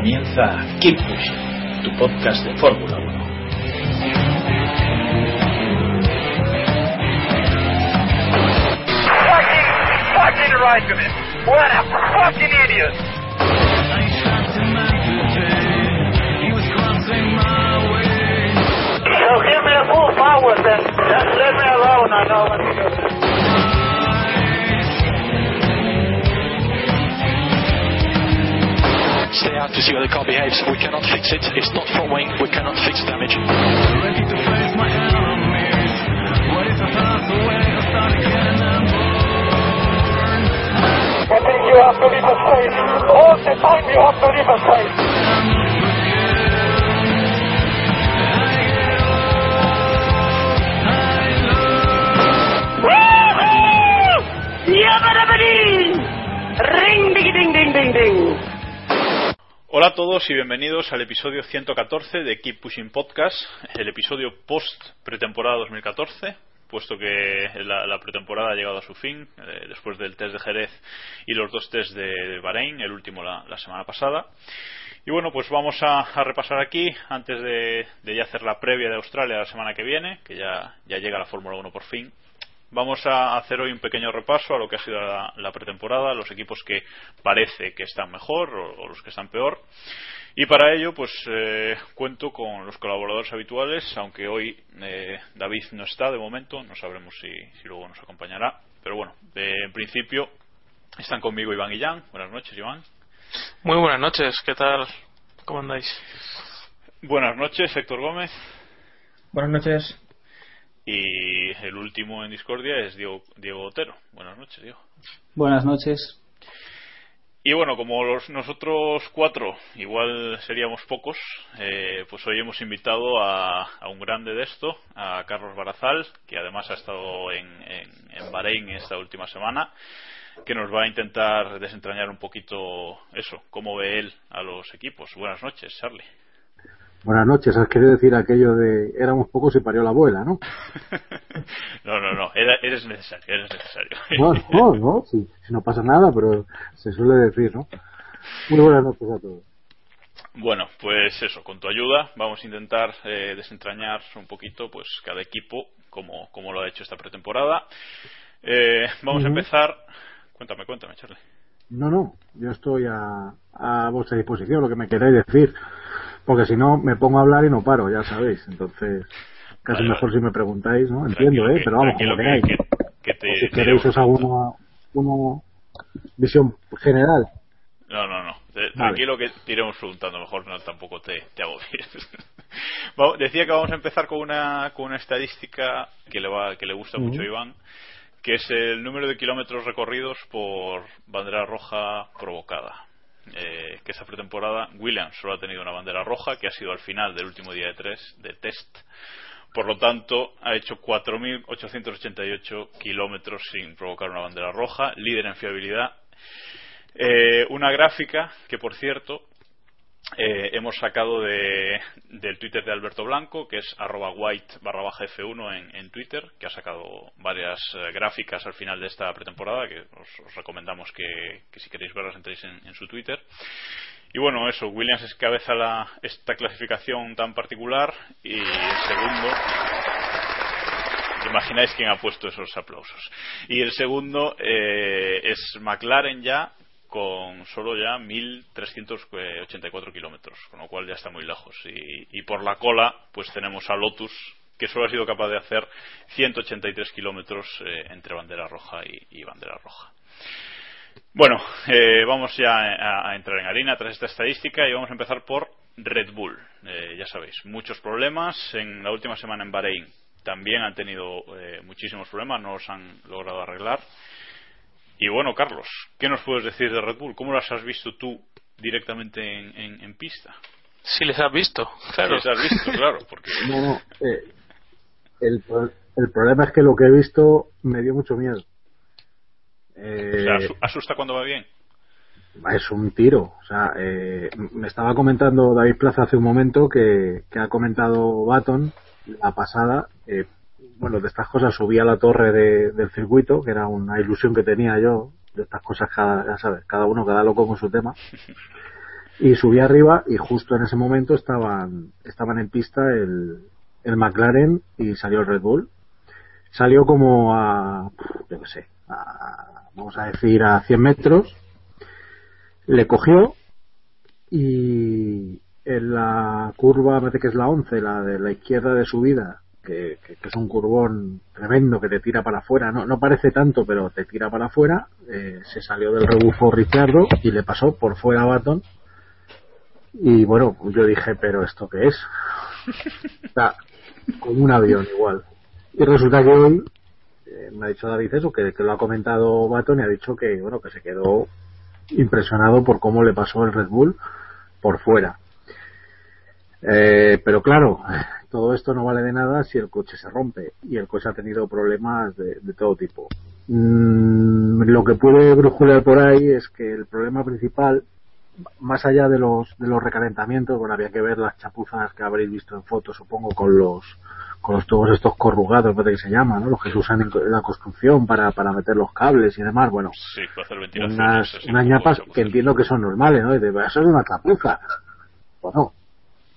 Comienza Keep Pushing, tu podcast de Fórmula 1. Fucking, fucking right me. What a fucking idiot. So give me a full power then. Just let me alone, I know what to do. Stay out to see how the car behaves. We cannot fix it. It's not front wing. We cannot fix the damage. I think you have to leave a space. All the time you have to leave a space. Ring ding ding ding ding ding. Hola a todos y bienvenidos al episodio 114 de Keep Pushing Podcast, el episodio post pretemporada 2014, puesto que la, pretemporada ha llegado a su fin, eh, después del test de Jerez y los dos test de, Bahrein, el último la, la semana pasada. Y bueno, pues vamos a, repasar aquí, antes de, de ya hacer la previa de Australia la semana que viene, que ya, ya llega la Fórmula 1 por fin. Vamos a hacer hoy un pequeño repaso a lo que ha sido la, la pretemporada, los equipos que parece que están mejor o, o los que están peor. Y para ello, pues eh, cuento con los colaboradores habituales, aunque hoy eh, David no está de momento, no sabremos si, si luego nos acompañará. Pero bueno, de- en principio están conmigo Iván y Jan. Buenas noches, Iván. Muy buenas noches, ¿qué tal? ¿Cómo andáis? Buenas noches, Héctor Gómez. Buenas noches. Y el último en discordia es Diego, Diego Otero. Buenas noches, Diego. Buenas noches. Y bueno, como los, nosotros cuatro igual seríamos pocos, eh, pues hoy hemos invitado a, a un grande de esto, a Carlos Barazal, que además ha estado en, en, en Bahrein esta última semana, que nos va a intentar desentrañar un poquito eso, cómo ve él a los equipos. Buenas noches, Charlie. Buenas noches, has querido decir aquello de éramos pocos y parió la abuela, ¿no? no, no, no, era- eres necesario, eres necesario. No, no, no, si, si no pasa nada, pero se suele decir, ¿no? Muy buenas noches a todos. Bueno, pues eso, con tu ayuda vamos a intentar eh, desentrañar un poquito pues cada equipo como, como lo ha hecho esta pretemporada. Eh, vamos a empezar. Cuéntame, cuéntame, Charlie. No, no, yo estoy a, a vuestra disposición, lo que me queráis decir, porque si no me pongo a hablar y no paro, ya sabéis, entonces casi Vale, mejor vale. si me preguntáis, ¿no? Entiendo, Tranquilo ¿eh? Pero vamos, como que- que- que te- si queréis os hago una, una visión general. No, no, no. Vale. Tranquilo que te iremos preguntando, mejor no tampoco te, te agobies. Decía que vamos a empezar con una, con una estadística que le, va, que le gusta mucho a Iván, que es el número de kilómetros recorridos por bandera roja provocada. Eh, que esta pretemporada Williams solo ha tenido una bandera roja, que ha sido al final del último día de, tres, de test. Por lo tanto, ha hecho 4.888 kilómetros sin provocar una bandera roja, líder en fiabilidad eh, una gráfica que, por cierto, eh, hemos sacado de, del Twitter de Alberto Blanco, que es arroba white barra baja F1 en, Twitter, que ha sacado varias eh, gráficas al final de esta pretemporada, que os, os recomendamos que, si queréis verlas entréis en, en su Twitter. Y bueno, eso, Williams encabeza la, esta clasificación tan particular y el segundo imagináis quién ha puesto esos aplausos. Y el segundo eh, es McLaren ya con solo ya 1.384 kilómetros, con lo cual ya está muy lejos. Y, por la cola, pues tenemos a Lotus, que solo ha sido capaz de hacer 183 kilómetros eh, entre bandera roja y, bandera roja. Bueno, eh, vamos ya a, a entrar en harina tras esta estadística y vamos a empezar por Red Bull. Eh, ya sabéis, muchos problemas. En la última semana en Bahrein también han tenido eh, muchísimos problemas, no los han logrado arreglar. Y bueno, Carlos, ¿qué nos puedes decir de Red Bull? ¿Cómo las has visto tú directamente en, en, pista? Sí, les has visto, claro. les has visto, claro. Porque... No, no, eh, el, el problema es que lo que he visto me dio mucho miedo. Eh, ¿Asusta cuando va bien? Es un tiro. O sea, eh, me estaba comentando David Plaza hace un momento que, que ha comentado Baton la pasada. Eh, bueno, de estas cosas subí a la torre de, del circuito, que era una ilusión que tenía yo. De estas cosas, cada, ya sabes, cada uno, cada loco con su tema. Y subí arriba y justo en ese momento estaban, estaban en pista el, el McLaren y salió el Red Bull. Salió como a, yo qué sé, a, vamos a decir a 100 metros. Le cogió y en la curva, me parece que es la 11, la de la izquierda de subida, que, que, es un curvón tremendo que te tira para afuera, no, no parece tanto, pero te tira para afuera, eh, se salió del rebufo Ricardo y le pasó por fuera a Baton. Y bueno, yo dije, pero ¿esto qué es? Está como un avión igual. Y resulta que hoy eh, me ha dicho David eso, que, que, lo ha comentado Baton y ha dicho que, bueno, que se quedó impresionado por cómo le pasó el Red Bull por fuera. Eh, pero claro, todo esto no vale de nada si el coche se rompe y el coche ha tenido problemas de, de todo tipo. Mm, lo que puede brujulear por ahí es que el problema principal, más allá de los, de los recalentamientos, bueno, había que ver las chapuzas que habréis visto en fotos, supongo, con los, con los tubos estos corrugados, que se llama, ¿no? Los que se usan en, la construcción para, para meter los cables y demás, bueno. Sí. Unas, unas ñapas que entiendo que son normales, ¿no? Y de, eso es una chapuza. Bueno,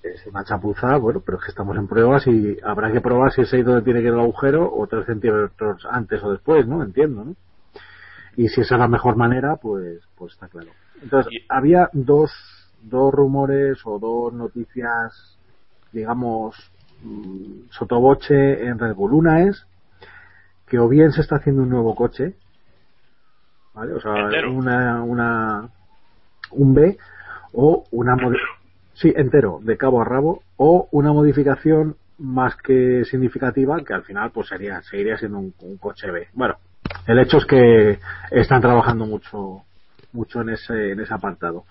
es una chapuza, bueno, pero es que estamos en pruebas y habrá que probar si es ahí donde tiene que ir el agujero o tres centímetros antes o después, ¿no? Entiendo, ¿no? Y si esa es la mejor manera, pues, pues está claro. Entonces, había dos, dos rumores o dos noticias, digamos, mm, sotoboche en Red Bull. Una es que o bien se está haciendo un nuevo coche, ¿vale? O sea, una, una, un B o una Sí, entero, de cabo a rabo, o una modificación más que significativa, que al final pues sería, seguiría siendo un, coche B. Bueno, el hecho es que están trabajando mucho, mucho en ese, en ese apartado.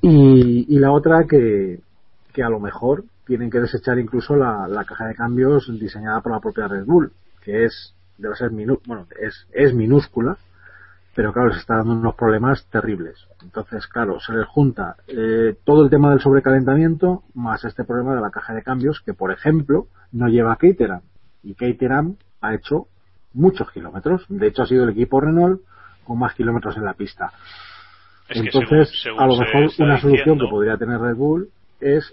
Y, y la otra que, que a lo mejor tienen que desechar incluso la, la caja de cambios diseñada por la propia Red Bull, que es, debe ser bueno, es, es minúscula, pero claro, se está dando unos problemas terribles. Entonces, claro, se les junta eh, todo el tema del sobrecalentamiento más este problema de la caja de cambios que, por ejemplo, no lleva Caterham. Y Caterham ha hecho muchos kilómetros. De hecho, ha sido el equipo Renault con más kilómetros en la pista. Entonces, a lo mejor una solución que podría tener Red Bull es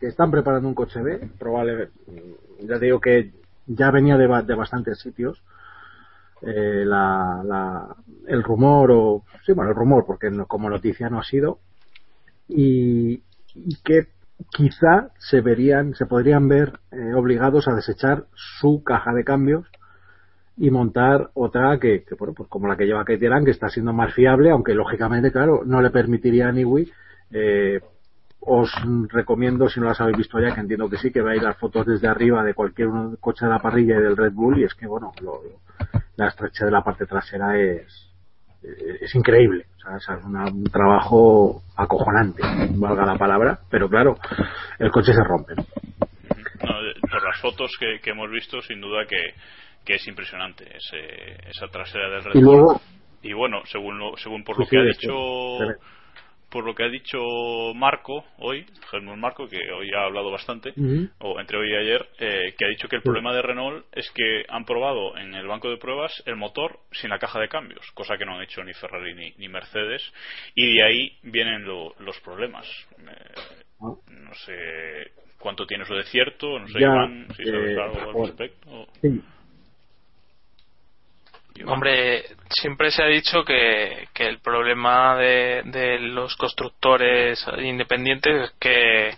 que están preparando un coche B, probablemente, ya digo que ya venía de, de bastantes sitios, eh, la, la, el rumor o sí bueno el rumor porque no, como noticia no ha sido. Y, que quizá se verían se podrían ver eh, obligados a desechar su caja de cambios y montar otra que, que bueno pues como la que lleva Keteran que está siendo más fiable aunque lógicamente claro no le permitiría a Niwi eh, os recomiendo, si no las habéis visto ya, que entiendo que sí, que veáis las fotos desde arriba de cualquier coche de la parrilla y del Red Bull, y es que, bueno, lo, la estrechez de la parte trasera es, es increíble. O sea, es un trabajo acojonante, valga la palabra, pero claro, el coche se rompe. por las fotos que, hemos visto, sin duda que, que es impresionante ese, esa trasera del Red Bull. Y, bueno, según, según por lo que ha dicho por lo que ha dicho Marco hoy, Germán Marco, que hoy ha hablado bastante, o entre hoy y ayer, eh, que ha dicho que el problema de Renault es que han probado en el banco de pruebas el motor sin la caja de cambios, cosa que no han hecho ni Ferrari ni, Mercedes, y de ahí vienen los problemas. Eh, ah. No sé cuánto tiene eso de cierto, no sé, si sabes eh, algo al respecto. Hombre, siempre se ha dicho que, que el problema de, de, los constructores independientes es que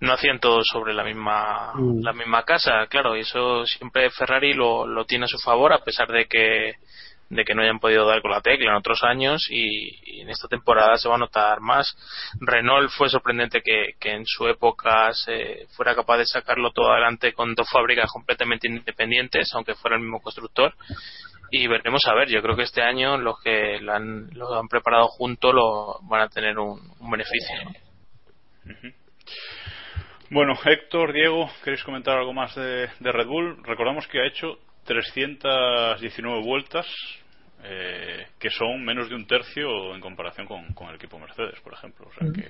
no hacían todo sobre la misma mm. la misma casa, claro, y eso siempre Ferrari lo, lo tiene a su favor a pesar de que de que no hayan podido dar con la tecla en otros años y, en esta temporada se va a notar más. Renault fue sorprendente que, que, en su época se fuera capaz de sacarlo todo adelante con dos fábricas completamente independientes, aunque fuera el mismo constructor y veremos a ver. Yo creo que este año los que lo han, lo han preparado juntos lo van a tener un, beneficio. Bueno, Héctor, Diego, ¿queréis comentar algo más de, Red Bull? Recordamos que ha hecho 319 vueltas, eh, que son menos de un tercio en comparación con, el equipo Mercedes, por ejemplo. O sea que,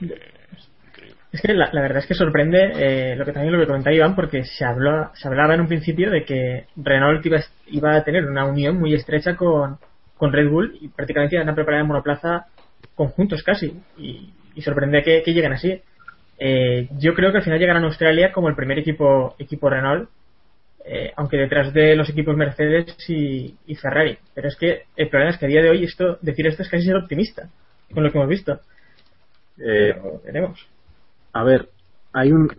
es que la, verdad es que sorprende eh, lo que también lo que comentaba Iván, porque se, habló, se hablaba en un principio de que Renault iba, iba a tener una unión muy estrecha con, con Red Bull y prácticamente iban a preparar en monoplaza conjuntos casi. Y, sorprende que, lleguen así. Eh, yo creo que al final llegarán a Australia como el primer equipo, equipo Renault, eh, aunque detrás de los equipos Mercedes y, Ferrari. Pero es que el problema es que a día de hoy esto decir esto es casi ser optimista con lo que hemos visto. Eh, veremos. A ver, hay un.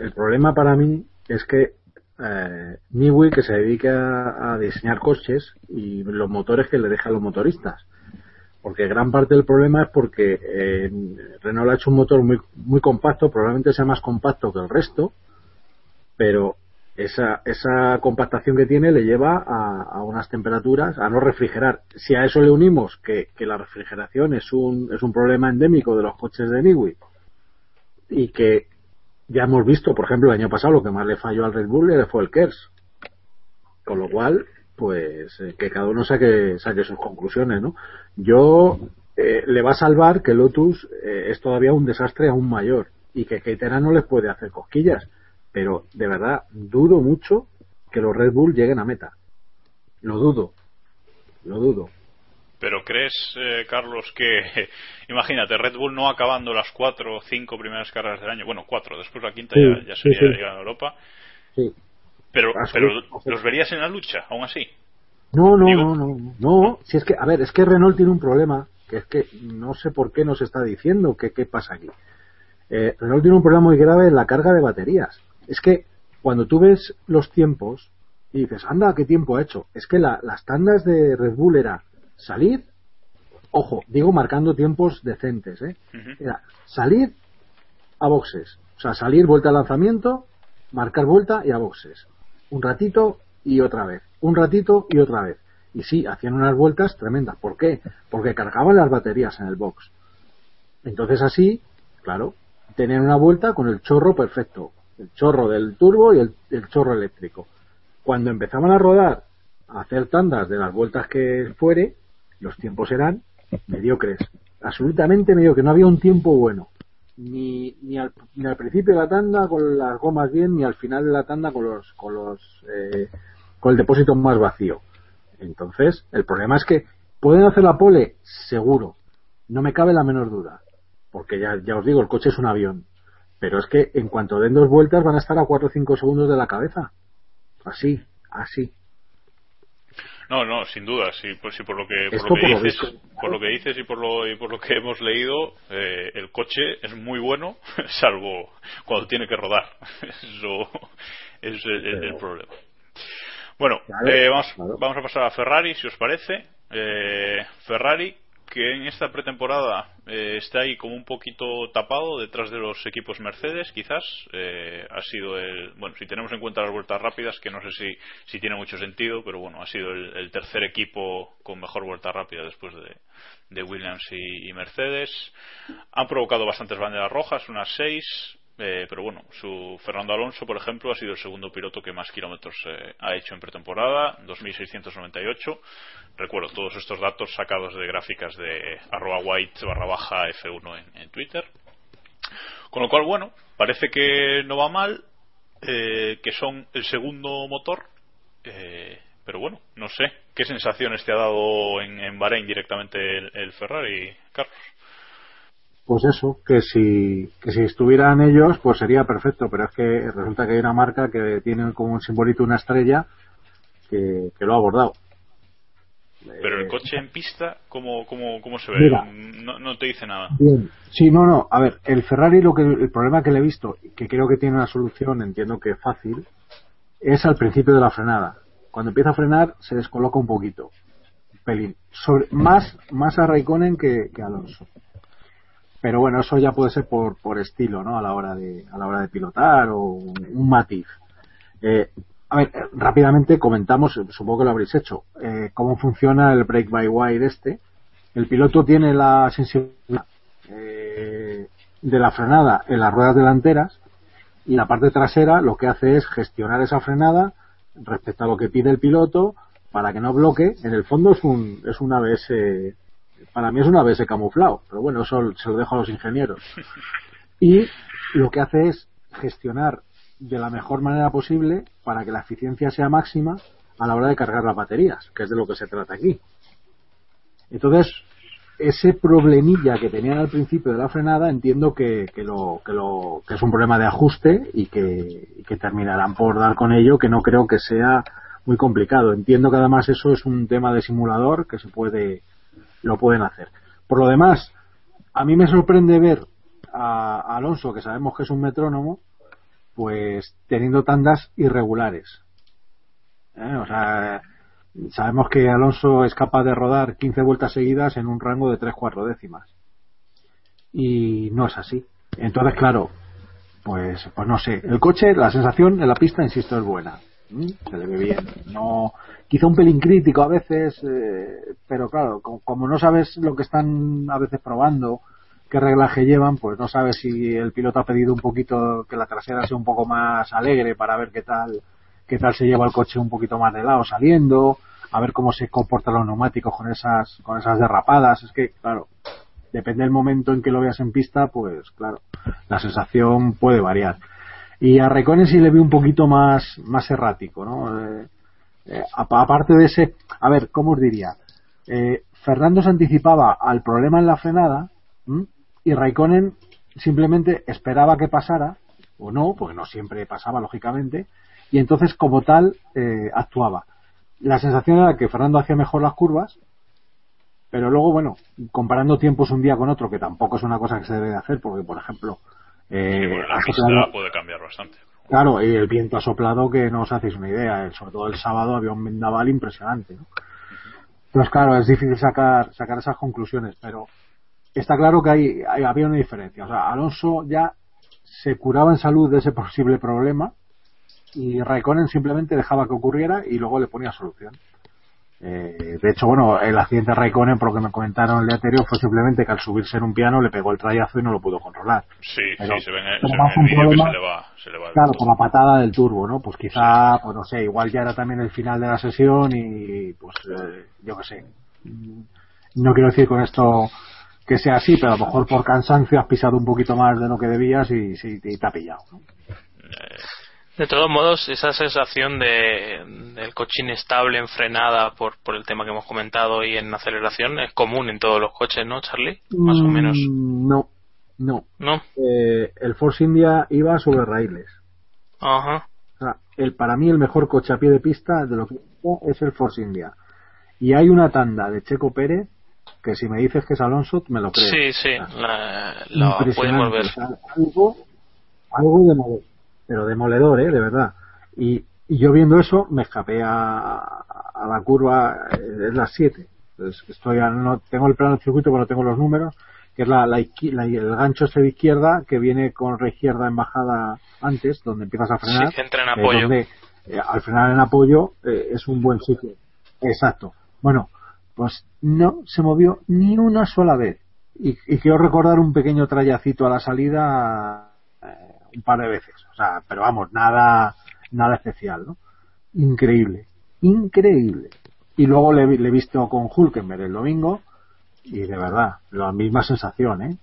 El problema para mí es que eh, Niwi que se dedica a diseñar coches y los motores que le deja a los motoristas. Porque gran parte del problema es porque eh, Renault ha hecho un motor muy, muy compacto, probablemente sea más compacto que el resto, pero esa, esa compactación que tiene le lleva a, unas temperaturas a no refrigerar. Si a eso le unimos que, que la refrigeración es un, es un problema endémico de los coches de Niwi y que ya hemos visto, por ejemplo, el año pasado lo que más le falló al Red Bull fue el KERS. Con lo cual, pues eh, que cada uno saque, saque sus conclusiones, ¿no? Yo eh, le va a salvar que Lotus eh, es todavía un desastre aún mayor y que Keitera no les puede hacer cosquillas, pero de verdad dudo mucho que los Red Bull lleguen a meta. Lo dudo, lo dudo. Pero crees, eh, Carlos, que imagínate, Red Bull no acabando las cuatro o cinco primeras carreras del año, bueno, cuatro, después la quinta ya, sería llegar a Europa. Sí. Pero, pero ¿los verías en la lucha, aún así? No, no, no, no, no. Si es que, a ver, es que Renault tiene un problema, que es que no sé por qué nos está diciendo que qué pasa aquí. Eh, Renault tiene un problema muy grave en la carga de baterías. Es que cuando tú ves los tiempos y dices, anda, ¿qué tiempo ha hecho? Es que las tandas de Red Bull era salir, ojo, digo marcando tiempos decentes, ¿eh? salir a boxes, o sea, salir vuelta al lanzamiento, marcar vuelta y a boxes. Un ratito y otra vez, un ratito y otra vez. Y sí, hacían unas vueltas tremendas. ¿Por qué? Porque cargaban las baterías en el box. Entonces así, claro, tenían una vuelta con el chorro perfecto. El chorro del turbo y el, el chorro eléctrico. Cuando empezaban a rodar, a hacer tandas de las vueltas que fuere, los tiempos eran mediocres, absolutamente mediocres, no había un tiempo bueno. Ni, ni, al, ni al principio de la tanda con las gomas bien, ni al final de la tanda con los, con los, eh, con el depósito más vacío. Entonces, el problema es que pueden hacer la pole, seguro, no me cabe la menor duda, porque ya, ya os digo, el coche es un avión, pero es que en cuanto den dos vueltas van a estar a 4 o 5 segundos de la cabeza. Así, así. No, no, sin duda, sí, pues, sí por lo que por lo que dices, por lo que dices y por lo y por lo que hemos leído, eh, el coche es muy bueno, salvo cuando tiene que rodar. Eso es el, problema. Bueno, eh, vamos, vamos a pasar a Ferrari, si os parece. Eh, Ferrari que en esta pretemporada eh, está ahí como un poquito tapado detrás de los equipos Mercedes, quizás. Eh, ha sido el. Bueno, si tenemos en cuenta las vueltas rápidas, que no sé si, si tiene mucho sentido, pero bueno, ha sido el, tercer equipo con mejor vuelta rápida después de, de Williams y, y, Mercedes. Han provocado bastantes banderas rojas, unas seis. Eh, pero bueno, su Fernando Alonso, por ejemplo, ha sido el segundo piloto que más kilómetros eh, ha hecho en pretemporada, 2.698. Recuerdo todos estos datos sacados de gráficas de arroba white barra baja F1 en, Twitter. Con lo cual, bueno, parece que no va mal, eh, que son el segundo motor, pero bueno, no sé qué sensaciones te ha dado en, en Bahrein directamente el Ferrari, Carlos pues eso, que si, que si estuvieran ellos, pues sería perfecto, pero es que resulta que hay una marca que tiene como un simbolito una estrella que, lo ha abordado. Pero el eh, coche en pista, ¿cómo, cómo, cómo se ve? no, no, te dice nada. Bien. Sí, no, no. A ver, el Ferrari, lo que, el problema que le he visto, que creo que tiene una solución, entiendo que fácil, es al principio de la frenada. Cuando empieza a frenar, se descoloca un poquito. Un pelín. más, más a Raikkonen que, que a Alonso pero bueno eso ya puede ser por, por estilo no a la hora de a la hora de pilotar o un, matiz eh, a ver, rápidamente comentamos, supongo que lo habréis hecho, eh, cómo funciona el break by wire este. El piloto tiene la sensibilidad eh, de la frenada en las ruedas delanteras y la parte trasera lo que hace es gestionar esa frenada respecto a lo que pide el piloto para que no bloque. En el fondo es un, es un ABS, para mí es un ABS camuflado, pero bueno, eso se lo dejo a los ingenieros. Y lo que hace es gestionar de la mejor manera posible para que la eficiencia sea máxima a la hora de cargar las baterías, que es de lo que se trata aquí. Entonces, ese problemilla que tenían al principio de la frenada entiendo que, que, lo, que, lo, que es un problema de ajuste y que, y que terminarán por dar con ello, que no creo que sea muy complicado. Entiendo que además eso es un tema de simulador que se puede, lo pueden hacer. Por lo demás, a mí me sorprende ver a, Alonso, que sabemos que es un metrónomo, pues teniendo tandas irregulares. ¿Eh? O sea, sabemos que Alonso es capaz de rodar 15 vueltas seguidas en un rango de 3-4 décimas. Y no es así. Entonces, claro, pues, pues no sé. El coche, la sensación en la pista, insisto, es buena. ¿Mm? Se le ve bien. No, quizá un pelín crítico a veces, eh, pero claro, como, como, no sabes lo que están a veces probando, qué reglaje llevan, pues no sabes si el piloto ha pedido un poquito que la trasera sea un poco más alegre para ver qué tal qué tal se lleva el coche un poquito más de lado saliendo, a ver cómo se comportan los neumáticos con esas con esas derrapadas, es que claro, depende del momento en que lo veas en pista, pues claro, la sensación puede variar. Y a Raikkonen sí le vi un poquito más más errático, ¿no? Eh, eh, aparte de ese, a ver, ¿cómo os diría? Eh, Fernando se anticipaba al problema en la frenada ¿m? y Raikkonen simplemente esperaba que pasara, o no, porque no siempre pasaba, lógicamente, y entonces como tal eh, actuaba. La sensación era que Fernando hacía mejor las curvas, pero luego, bueno, comparando tiempos un día con otro, que tampoco es una cosa que se debe de hacer, porque, por ejemplo, eh, sí, bueno, la pista puede cambiar bastante. Claro, y el viento ha soplado que no os hacéis una idea, sobre todo el sábado había un vendaval impresionante. ¿no? Entonces, claro, es difícil sacar, sacar esas conclusiones, pero está claro que hay, hay, había una diferencia. O sea, Alonso ya se curaba en salud de ese posible problema y Raikkonen simplemente dejaba que ocurriera y luego le ponía solución. Eh, de hecho, bueno, el accidente de Raikkonen, por lo que me comentaron el día anterior, fue simplemente que al subirse en un piano le pegó el trayazo y no lo pudo controlar. Sí, pero, sí, se ve en el, se ve en el vídeo que se le va, se le va Claro, por la patada del turbo, ¿no? Pues quizá, pues no sé, igual ya era también el final de la sesión y, pues, eh, yo qué sé. No quiero decir con esto que sea así, pero a lo mejor por cansancio has pisado un poquito más de lo que debías y, y, y te ha pillado. ¿no? De todos modos, esa sensación de del coche inestable en frenada por, por el tema que hemos comentado y en aceleración es común en todos los coches, ¿no, Charlie? Más o menos. No, no. ¿No? Eh, el Force India iba sobre raíles. Ajá. O sea, el, para mí el mejor coche a pie de pista de lo que es el Force India. Y hay una tanda de Checo Pérez que si me dices que es Alonso, me lo creo. Sí, sí, o sea, la, la podemos ver. O sea, algo, algo de mover pero demoledor, ¿eh? De verdad. Y, y yo viendo eso me escapé a, a la curva, eh, es las 7. Entonces estoy a, no tengo el plano del circuito, pero no tengo los números, que es la, la, la, el gancho este de izquierda que viene con la izquierda en bajada antes, donde empiezas a frenar. Sí, entra en apoyo. Eh, donde, eh, al frenar en apoyo eh, es un buen sitio. Exacto. Bueno, pues no se movió ni una sola vez. Y, y quiero recordar un pequeño trayacito a la salida un par de veces. O sea, pero vamos, nada, nada especial, ¿no? Increíble, increíble. Y luego le, le he visto con Hulkenberg el domingo y de verdad, la misma sensación, ¿eh?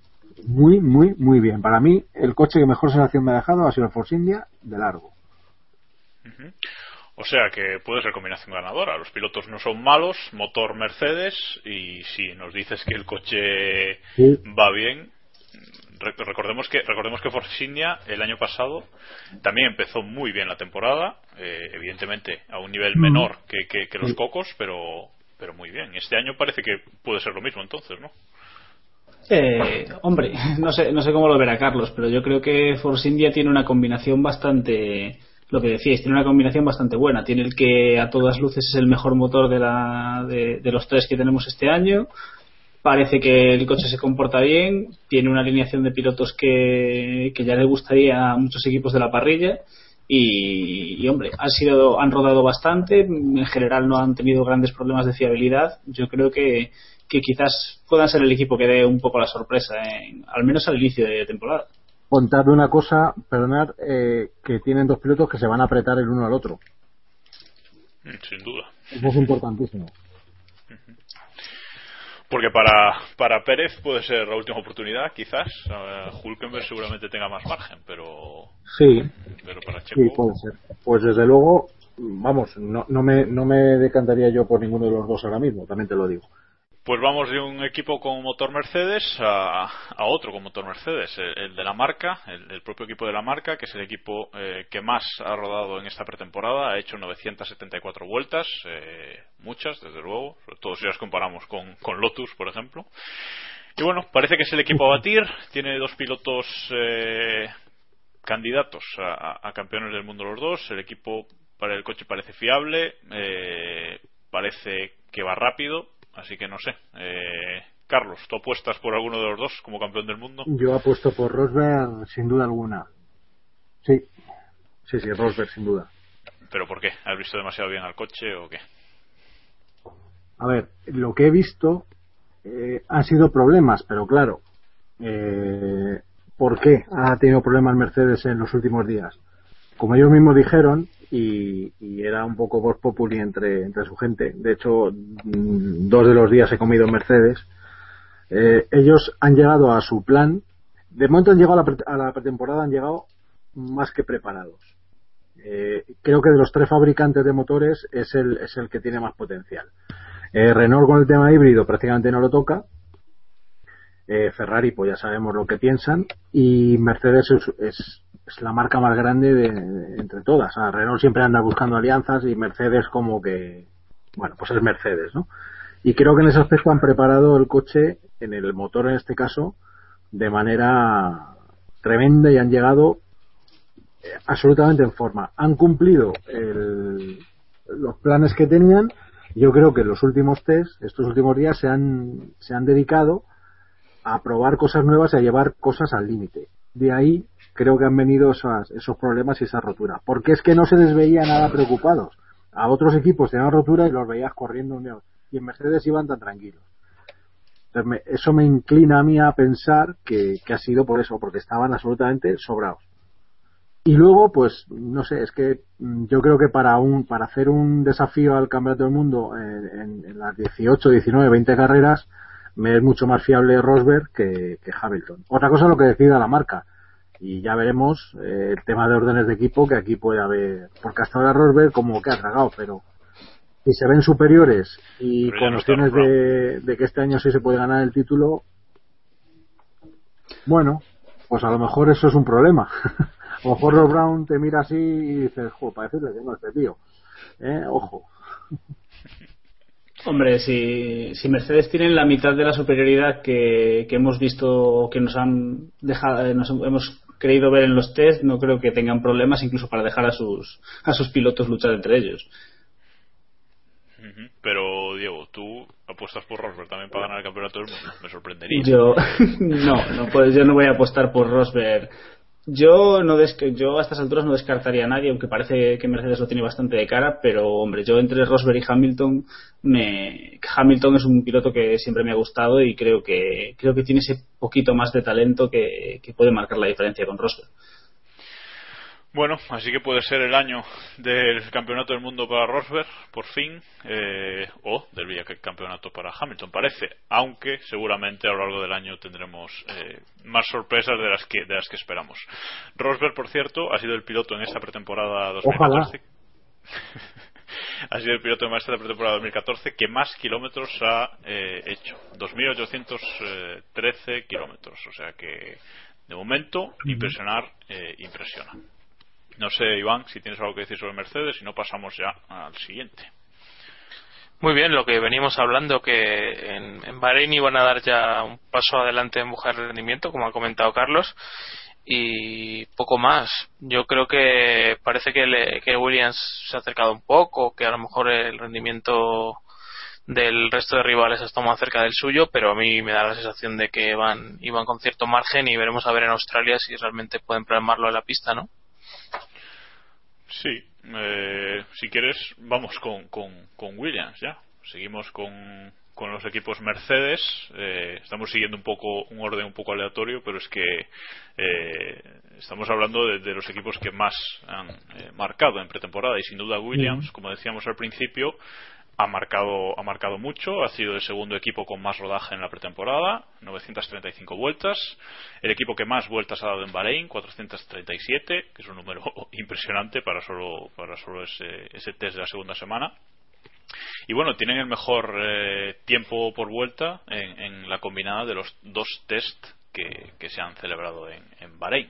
Muy, muy, muy bien. Para mí, el coche que mejor sensación me ha dejado ha sido el Force India de largo. Uh -huh. O sea que puede ser combinación ganadora. Los pilotos no son malos, motor Mercedes y si nos dices que el coche sí. va bien, recordemos que recordemos que Force India el año pasado también empezó muy bien la temporada eh, evidentemente a un nivel menor que, que, que, los cocos pero pero muy bien. Este año parece que puede ser lo mismo entonces no eh, hombre no sé no sé cómo lo verá Carlos pero yo creo que Force India tiene una combinación bastante lo que decíais tiene una combinación bastante buena. Tiene el que a todas luces es el mejor motor de la de, de los tres que tenemos este año parece que el coche se comporta bien, tiene una alineación de pilotos que, que ya le gustaría a muchos equipos de la parrilla Y, hombre, han sido, han rodado bastante, en general no han tenido grandes problemas de fiabilidad. Yo creo que, que quizás puedan ser el equipo que dé un poco la sorpresa, al menos al inicio de temporada. Contadme una cosa, perdonad, eh, que tienen dos pilotos que se van a apretar el uno al otro. Sin duda. Eso es importantísimo. Porque para, para Pérez puede ser la última oportunidad, quizás. Uh, Hulkenberg seguramente tenga más margen, pero. Sí. Pero para Checo. Sí, puede ser. Pues desde luego, vamos, no, no, me, no me decantaría yo por ninguno de los dos ahora mismo, también te lo digo. Pues vamos de un equipo con motor Mercedes a, a otro con motor Mercedes, el, de la marca, el, propio equipo de la marca, que es el equipo eh, que más ha rodado en esta pretemporada, ha hecho 974 vueltas, eh, muchas, desde luego, sobre todo si las comparamos con, con, Lotus, por ejemplo. Y bueno, parece que es el equipo a batir, tiene dos pilotos eh, candidatos a, a, campeones del mundo los dos, el equipo para el coche parece fiable, eh, parece que va rápido, Así que no sé. Eh, Carlos, ¿tú apuestas por alguno de los dos como campeón del mundo? Yo apuesto por Rosberg sin duda alguna. Sí, sí, sí, Rosberg sin duda. ¿Pero por qué? ¿Has visto demasiado bien al coche o qué? A ver, lo que he visto eh, han sido problemas, pero claro, eh, ¿por qué ha tenido problemas Mercedes en los últimos días? Como ellos mismos dijeron, y, era un poco voz populi entre, entre su gente. De hecho, mm, dos de los días he comido en Mercedes. Eh, ellos han llegado a su plan. De momento han llegado a la, a la pretemporada, han llegado más que preparados. Eh, creo que de los tres fabricantes de motores es el, es el que tiene más potencial. Eh, Renault con el tema híbrido prácticamente no lo toca. Eh, Ferrari, pues ya sabemos lo que piensan. Y Mercedes es, es, la marca más grande de, entre todas. Renault siempre anda buscando alianzas y Mercedes como que, bueno, pues es Mercedes, ¿no? Y creo que en ese aspecto han preparado el coche, en el motor en este caso, de manera tremenda y han llegado eh, absolutamente en forma. Han cumplido el, los planes que tenían. Yo creo que los últimos test, estos últimos días, se han, se han dedicado a probar cosas nuevas y a llevar cosas al límite. De ahí creo que han venido esas, esos problemas y esa rotura. Porque es que no se les veía nada preocupados. A otros equipos tenían rotura y los veías corriendo y en Mercedes iban tan tranquilos. Entonces eso me inclina a mí a pensar que, ha sido por eso, porque estaban absolutamente sobrados. Y luego, pues, no sé, es que mm, yo creo que para un para hacer un desafío al Campeonato del Mundo en, en las 18, 19, 20 carreras, me es mucho más fiable Rosberg que, que Hamilton. Otra cosa es lo que decida la marca y ya veremos eh, el tema de órdenes de equipo que aquí puede haber porque hasta ahora Rosberg como que ha tragado pero si se ven superiores y con opciones de, de, que este año sí se puede ganar el título bueno pues a lo mejor eso es un problema a lo mejor Rob Brown te mira así y dices jo parece que tengo este tío ¿Eh? ojo Hombre, si, si Mercedes tienen la mitad de la superioridad que, que hemos visto, que nos han dejado, nos hemos creído ver en los test, no creo que tengan problemas incluso para dejar a sus, a sus pilotos luchar entre ellos. Pero, Diego, tú apuestas por Rosberg también para ganar el campeonato del mundo. Me sorprendería. Yo, no, no pues yo no voy a apostar por Rosberg yo no yo a estas alturas no descartaría a nadie, aunque parece que Mercedes lo tiene bastante de cara, pero hombre, yo entre Rosberg y Hamilton, me, Hamilton es un piloto que siempre me ha gustado y creo que creo que tiene ese poquito más de talento que, que puede marcar la diferencia con Rosberg. Bueno, así que puede ser el año del campeonato del mundo para Rosberg, por fin, eh, o del campeonato para Hamilton, parece, aunque seguramente a lo largo del año tendremos eh, más sorpresas de las que de las que esperamos. Rosberg, por cierto, ha sido el piloto en esta pretemporada 2014. ha sido el piloto en esta pretemporada 2014 que más kilómetros ha eh, hecho, 2.813 kilómetros, o sea que de momento impresionar eh, impresiona. No sé, Iván, si tienes algo que decir sobre Mercedes, si no pasamos ya al siguiente. Muy bien, lo que venimos hablando, que en, en Bahrein iban a dar ya un paso adelante en buscar rendimiento, como ha comentado Carlos, y poco más. Yo creo que parece que, le, que Williams se ha acercado un poco, que a lo mejor el rendimiento del resto de rivales está más cerca del suyo, pero a mí me da la sensación de que van, iban con cierto margen y veremos a ver en Australia si realmente pueden programarlo en la pista, ¿no? Sí, eh, si quieres, vamos con, con, con Williams ya. Seguimos con, con los equipos Mercedes. Eh, estamos siguiendo un poco un orden un poco aleatorio, pero es que eh, estamos hablando de, los equipos que más han eh, marcado en pretemporada y sin duda Williams, como decíamos al principio, ha marcado ha marcado mucho. Ha sido el segundo equipo con más rodaje en la pretemporada, 935 vueltas. El equipo que más vueltas ha dado en Bahrein, 437, que es un número impresionante para solo para solo ese, ese test de la segunda semana. Y bueno, tienen el mejor eh, tiempo por vuelta en, la combinada de los dos test que, se han celebrado en, en, Bahrein.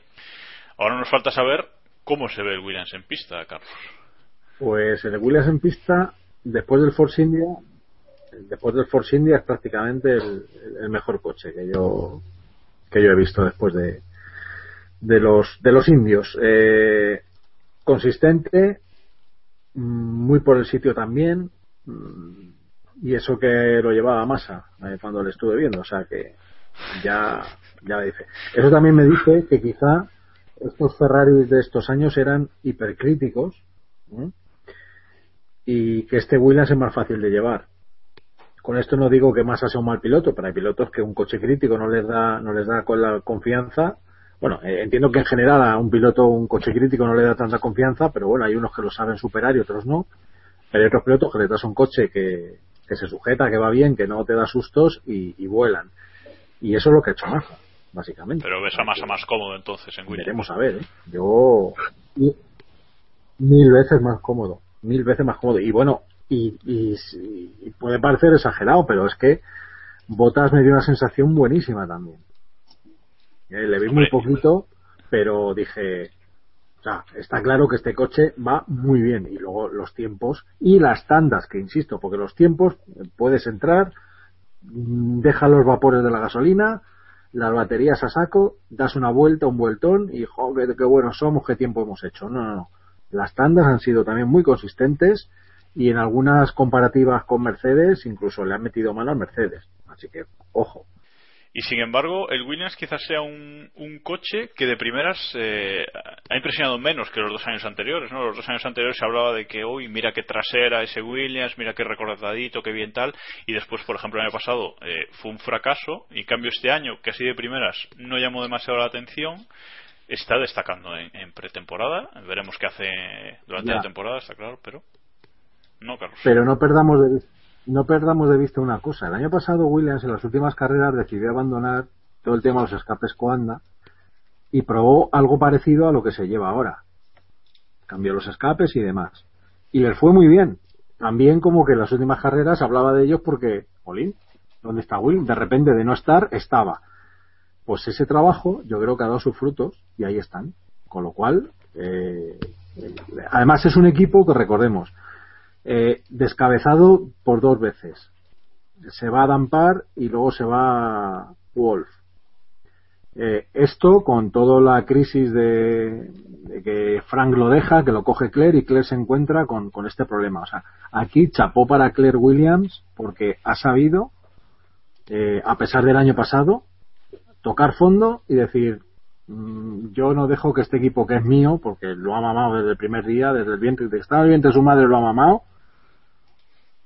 Ahora nos falta saber cómo se ve el Williams en pista, Carlos. Pues el Williams en pista, después del Force India, después del Force India es prácticamente el, mejor coche que yo que yo he visto después de de los de los indios. Eh, consistente, muy por el sitio también, y eso que lo llevaba a masa eh, cuando le estuve viendo, o sea que ya, ya dice. Eso también me dice que quizá estos Ferraris de estos años eran hipercríticos y que este Williams es más fácil de llevar. Con esto no digo que Massa sea un mal piloto, pero hay pilotos que un coche crítico no les da, no les da con la confianza. Bueno, eh, entiendo que en general a un piloto un coche crítico no le da tanta confianza, pero bueno, hay unos que lo saben superar y otros no. Pero hay otros pilotos que le das un coche que, se sujeta, que va bien, que no te da sustos y, vuelan. Y eso es lo que ha hecho Massa, básicamente. Pero ves a Massa más cómodo entonces en Williams. Veremos a ver, ¿eh? Yo. Mil veces más cómodo. Mil veces más cómodo. Y bueno, y, puede parecer exagerado, pero es que Botas me dio una sensación buenísima también. Eh, le vi muy poquito, pero dije, o sea, está claro que este coche va muy bien. Y luego los tiempos y las tandas, que insisto, porque los tiempos puedes entrar, mm, deja los vapores de la gasolina, las baterías a saco, das una vuelta, un vueltón y joder, qué buenos somos, qué tiempo hemos hecho. No, no, no. Las tandas han sido también muy consistentes y en algunas comparativas con Mercedes incluso le han metido mal a Mercedes. Así que, ojo. Y sin embargo, el Williams quizás sea un, coche que de primeras eh, ha impresionado menos que los dos años anteriores. ¿no? Los dos años anteriores se hablaba de que, uy, mira qué trasera ese Williams, mira qué recordadito, qué bien tal. Y después, por ejemplo, el año pasado eh, fue un fracaso. Y en cambio, este año, que así de primeras no llamó demasiado la atención, está destacando en, pretemporada. Veremos qué hace durante la temporada, está claro, pero. No, Carlos. Pero no perdamos de vista no perdamos de vista una cosa. El año pasado Williams en las últimas carreras decidió abandonar todo el tema de los escapes Coanda y probó algo parecido a lo que se lleva ahora. Cambió los escapes y demás. Y le fue muy bien. También como que en las últimas carreras hablaba de ellos porque, Olin, ¿dónde está Will? De repente de no estar, estaba. Pues ese trabajo yo creo que ha dado sus frutos y ahí están. Con lo cual, eh, además es un equipo que recordemos, eh, descabezado por dos veces. Se va a Dampar y luego se va Wolf. Eh, esto con toda la crisis de, que Frank lo deja, que lo coge Claire y Claire se encuentra con, este problema. O sea, aquí chapó para Claire Williams porque ha sabido, eh, a pesar del año pasado, tocar fondo y decir, mm, yo no dejo que este equipo que es mío, porque lo ha mamado desde el primer día, desde el vientre, desde estaba el vientre de su madre lo ha mamado,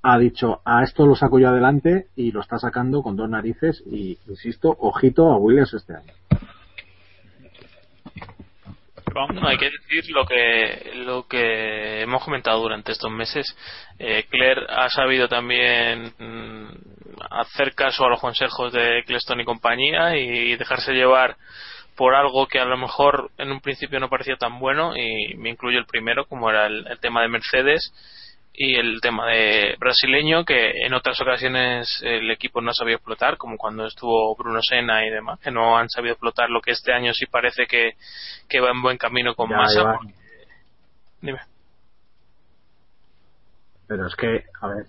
ha dicho, a esto lo saco yo adelante y lo está sacando con dos narices y, insisto, ojito a Williams este año. No, hay que decir lo que lo que hemos comentado durante estos meses. Eh, Claire ha sabido también mm, hacer caso a los consejos de Cleston y compañía y dejarse llevar por algo que a lo mejor en un principio no parecía tan bueno y me incluyo el primero como era el tema de Mercedes y el tema de brasileño que en otras ocasiones el equipo no ha sabido explotar como cuando estuvo Bruno Senna y demás que no han sabido explotar lo que este año sí parece que, va en buen camino con Massa dime. Pero es que a ver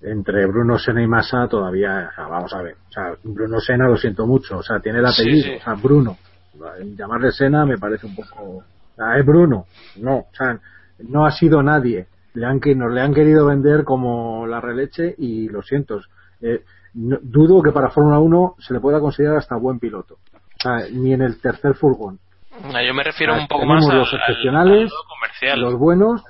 entre Bruno Senna y Massa todavía vamos a ver o sea Bruno Senna lo siento mucho o sea tiene el apellido o sea Bruno. Llamarle Senna me parece un poco es Bruno no o sea no ha sido nadie le han, nos le han querido vender como la releche y lo siento. Eh, dudo que para Fórmula 1 se le pueda considerar hasta buen piloto. O sea, ni en el tercer furgón. No, yo me refiero un poco más al, los al- excepcionales, al los buenos.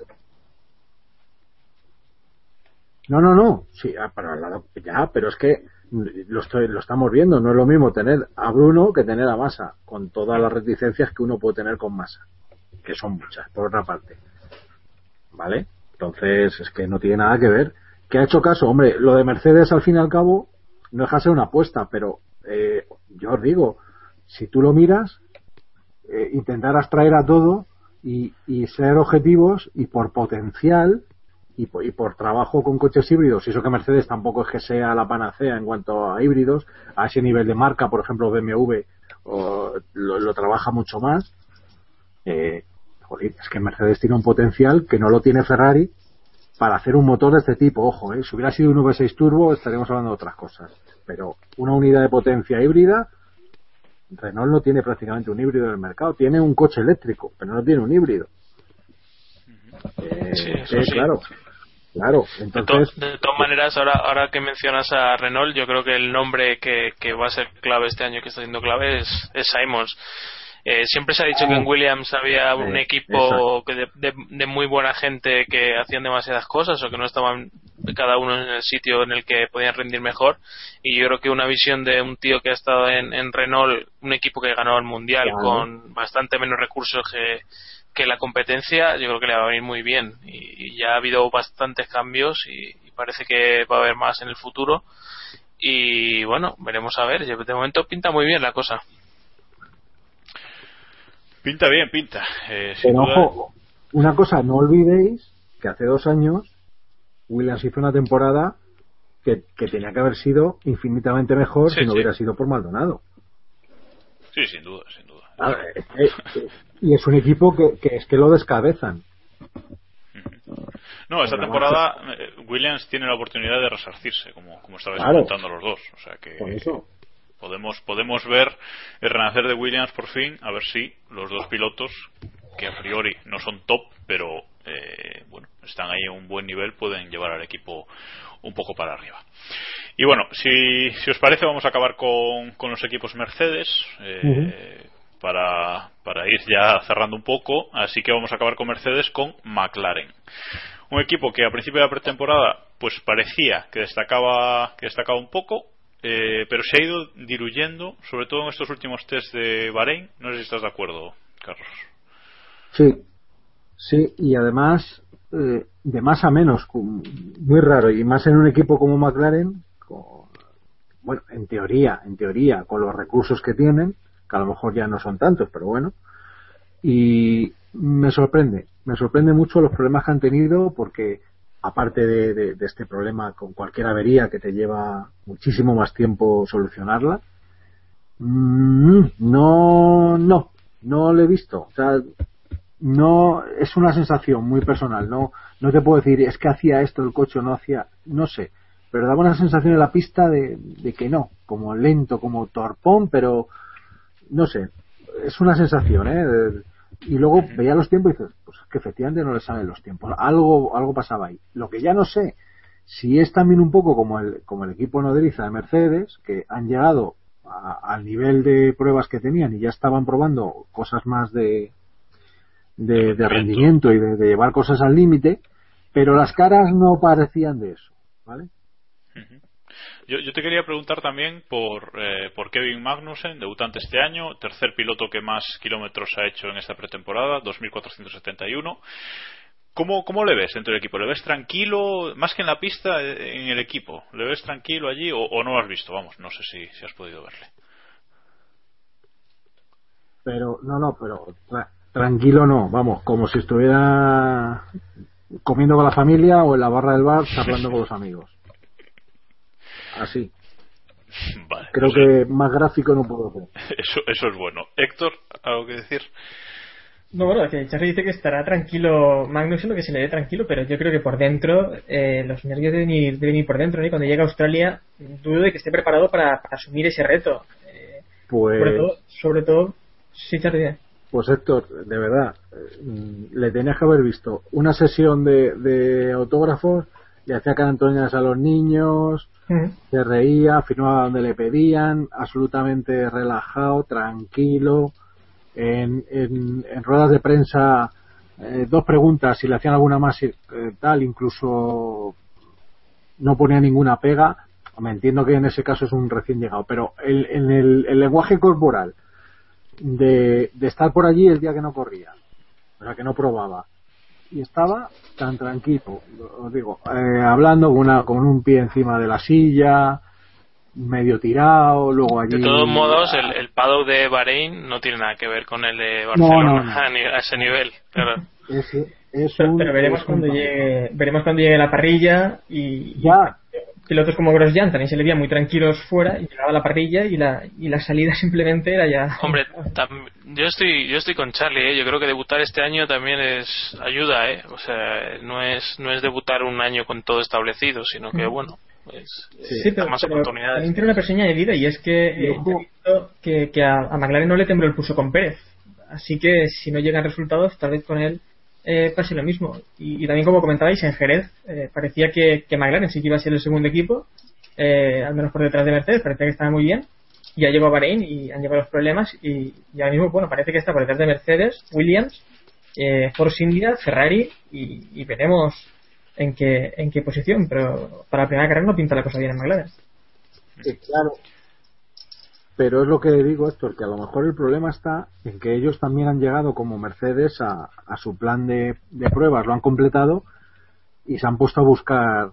No, no, no. Sí, ah, pero al lado- ya, pero es que lo, estoy, lo estamos viendo. No es lo mismo tener a Bruno que tener a Massa, con todas las reticencias que uno puede tener con Massa, que son muchas, por otra parte. ¿Vale? Entonces, es que no tiene nada que ver. ¿Qué ha hecho caso? Hombre, lo de Mercedes al fin y al cabo no deja de ser una apuesta, pero eh, yo os digo, si tú lo miras, eh, intentar abstraer a todo y, y ser objetivos y por potencial y por, y por trabajo con coches híbridos, y eso que Mercedes tampoco es que sea la panacea en cuanto a híbridos, a ese nivel de marca, por ejemplo, BMW o, lo, lo trabaja mucho más. Eh, joder, es que Mercedes tiene un potencial que no lo tiene Ferrari para hacer un motor de este tipo. Ojo, eh, si hubiera sido un V6 Turbo estaríamos hablando de otras cosas. Pero una unidad de potencia híbrida, Renault no tiene prácticamente un híbrido en el mercado. Tiene un coche eléctrico, pero no tiene un híbrido. Eh, Sí, eso sí, sí. claro. Claro, De, to- entonces, de todas maneras, ahora, ahora que mencionas a Renault, yo creo que el nombre que, que va a ser clave este año, que está siendo clave, es, es Simons. Eh, siempre se ha dicho que en Williams había un equipo que de, de- de muy buena gente que hacían demasiadas cosas o que no estaban cada uno en el sitio en el que podían rendir mejor. Y yo creo que una visión de un tío que ha estado en, en Renault, un equipo que ganó el mundial Claro. con bastante menos recursos que, que la competencia, yo creo que le va a venir muy bien. Y, y ya ha habido bastantes cambios y, y parece que va a haber más en el futuro. Y bueno, veremos a ver. De momento pinta muy bien la cosa. Pinta bien, pinta. Eh, pero ojo, una cosa, no olvidéis que hace dos años Williams hizo una temporada que, que tenía que haber sido infinitamente mejor Sí, si no sí. hubiera sido por Maldonado. Sí, sin duda, sin duda. Ver, eh, eh, y es un equipo que, que es que lo descabezan. No, esta temporada eh, Williams tiene la oportunidad de resarcirse, como, como estabais Claro. comentando los dos. O sea que Por eso. Podemos podemos ver el renacer de Williams por fin, a ver si los dos pilotos, que a priori no son top, pero eh, bueno, están ahí a un buen nivel, pueden llevar al equipo un poco para arriba. Y bueno, si, si os parece, vamos a acabar con, con los equipos Mercedes. eh, Para, para ir ya cerrando un poco, así que vamos a acabar con Mercedes con McLaren. Un equipo que a principio de la pretemporada pues parecía que destacaba, que destacaba un poco, eh, pero se ha ido diluyendo, sobre todo en estos últimos test de Bahrein. No sé si estás de acuerdo, Carlos. Sí, sí, y además eh, de más a menos, muy raro, y más en un equipo como McLaren, bueno, en teoría, en teoría, con los recursos que tienen, que a lo mejor ya no son tantos, pero bueno, y me sorprende, me sorprende mucho los problemas que han tenido porque aparte de, de- este problema con cualquier avería que te lleva muchísimo más tiempo solucionarla, mm, no, no, no lo he visto. O sea, no es una sensación muy personal no no te puedo decir es que hacía esto el coche o no hacía no sé pero daba una sensación en la pista de que no como lento como torpón pero no sé es una sensación ¿eh? Y luego veía los tiempos y dices pues es que efectivamente no le salen los tiempos algo algo pasaba ahí lo que ya no sé si es también un poco como el como el equipo nodriza de Mercedes que han llegado a- al nivel de pruebas que tenían y ya estaban probando cosas más de de, rendimiento y de llevar cosas al límite, pero las caras no parecían de eso, ¿vale? Yo, yo te quería preguntar también por, eh, por Kevin Magnussen, debutante este año, tercer piloto que más kilómetros ha hecho en esta pretemporada, 2.471. ¿Cómo, ¿Cómo le ves dentro del equipo? ¿Le ves tranquilo, más que en la pista, eh, en el equipo? ¿Le ves tranquilo allí o, o no lo has visto? Vamos, no sé si, si has podido verle. Pero, no, no, pero tra- tranquilo no, vamos, como si estuviera comiendo con la familia o en la barra del bar charlando con los amigos. Así. Vale, Creo pues, que más gráfico no puedo ser. Eso, eso es bueno. Héctor, ¿algo que decir? No, bueno, que Charlie dice que estará tranquilo Magnussen, lo que se le dé tranquilo, pero yo creo que por dentro, eh, los nervios deben ir, deben ir por dentro, ¿no? Y cuando llega a Australia, dudo de que esté preparado para, para asumir ese reto. Eh, Pues, sobre todo, sobre todo, sí, Charlie. pues Héctor, de verdad, eh, le tenías que haber visto una sesión de, de autógrafos, le hacía cantoñas a los niños, Se reía, firmaba donde le pedían, absolutamente relajado, tranquilo. en, en, en ruedas de prensa eh, dos preguntas, si le hacían alguna más eh, tal, incluso no ponía ninguna pega. Me entiendo que en ese caso es un recién llegado, pero el, en el, el lenguaje corporal de, de estar por allí el día que no corría, o sea, que no probaba, y estaba tan tranquilo, os digo, eh, hablando con, una, con un pie encima de la silla, medio tirado, luego allí... De todos modos, el, el paddock de Bahrein no tiene nada que ver con el de Barcelona No, no, no. A, ese nivel. Claro. Es, es Pero, un- pero veremos es cuando llegue veremos cuando llegue la parrilla y, Ya. Y pilotos como Grosjean también se le veían muy tranquilos fuera y llegaba la parrilla y la y la salida simplemente era ya Hombre, tam- yo estoy yo estoy con Charlie, ¿eh? yo creo que debutar este año también es ayuda, ¿eh? o sea, no es no es debutar un año con todo establecido, sino que bueno, pues Sí, pero, más pero oportunidades. también tiene una pequeña añadida y es que eh, que, que a, a McLaren no le tembló el pulso con Pérez. Así que si no llegan resultados, tal vez con él eh, pase lo mismo. Y, y también, como comentabais, en Jerez eh, parecía que, que McLaren sí que iba a ser el segundo equipo, eh, al menos por detrás de Mercedes, parecía que estaba muy bien. Ya llegó a Bahrein y han llegado los problemas. Y, y ahora mismo, bueno, parece que está por detrás de Mercedes, Williams, eh, Force India, Ferrari y, y veremos en qué, en qué posición. Pero para la primera carrera no pinta la cosa bien en McLaren. Sí, claro. Pero es lo que digo, Héctor, que a lo mejor el problema está en que ellos también han llegado como Mercedes a, a su plan de, de pruebas, lo han completado y se han puesto a buscar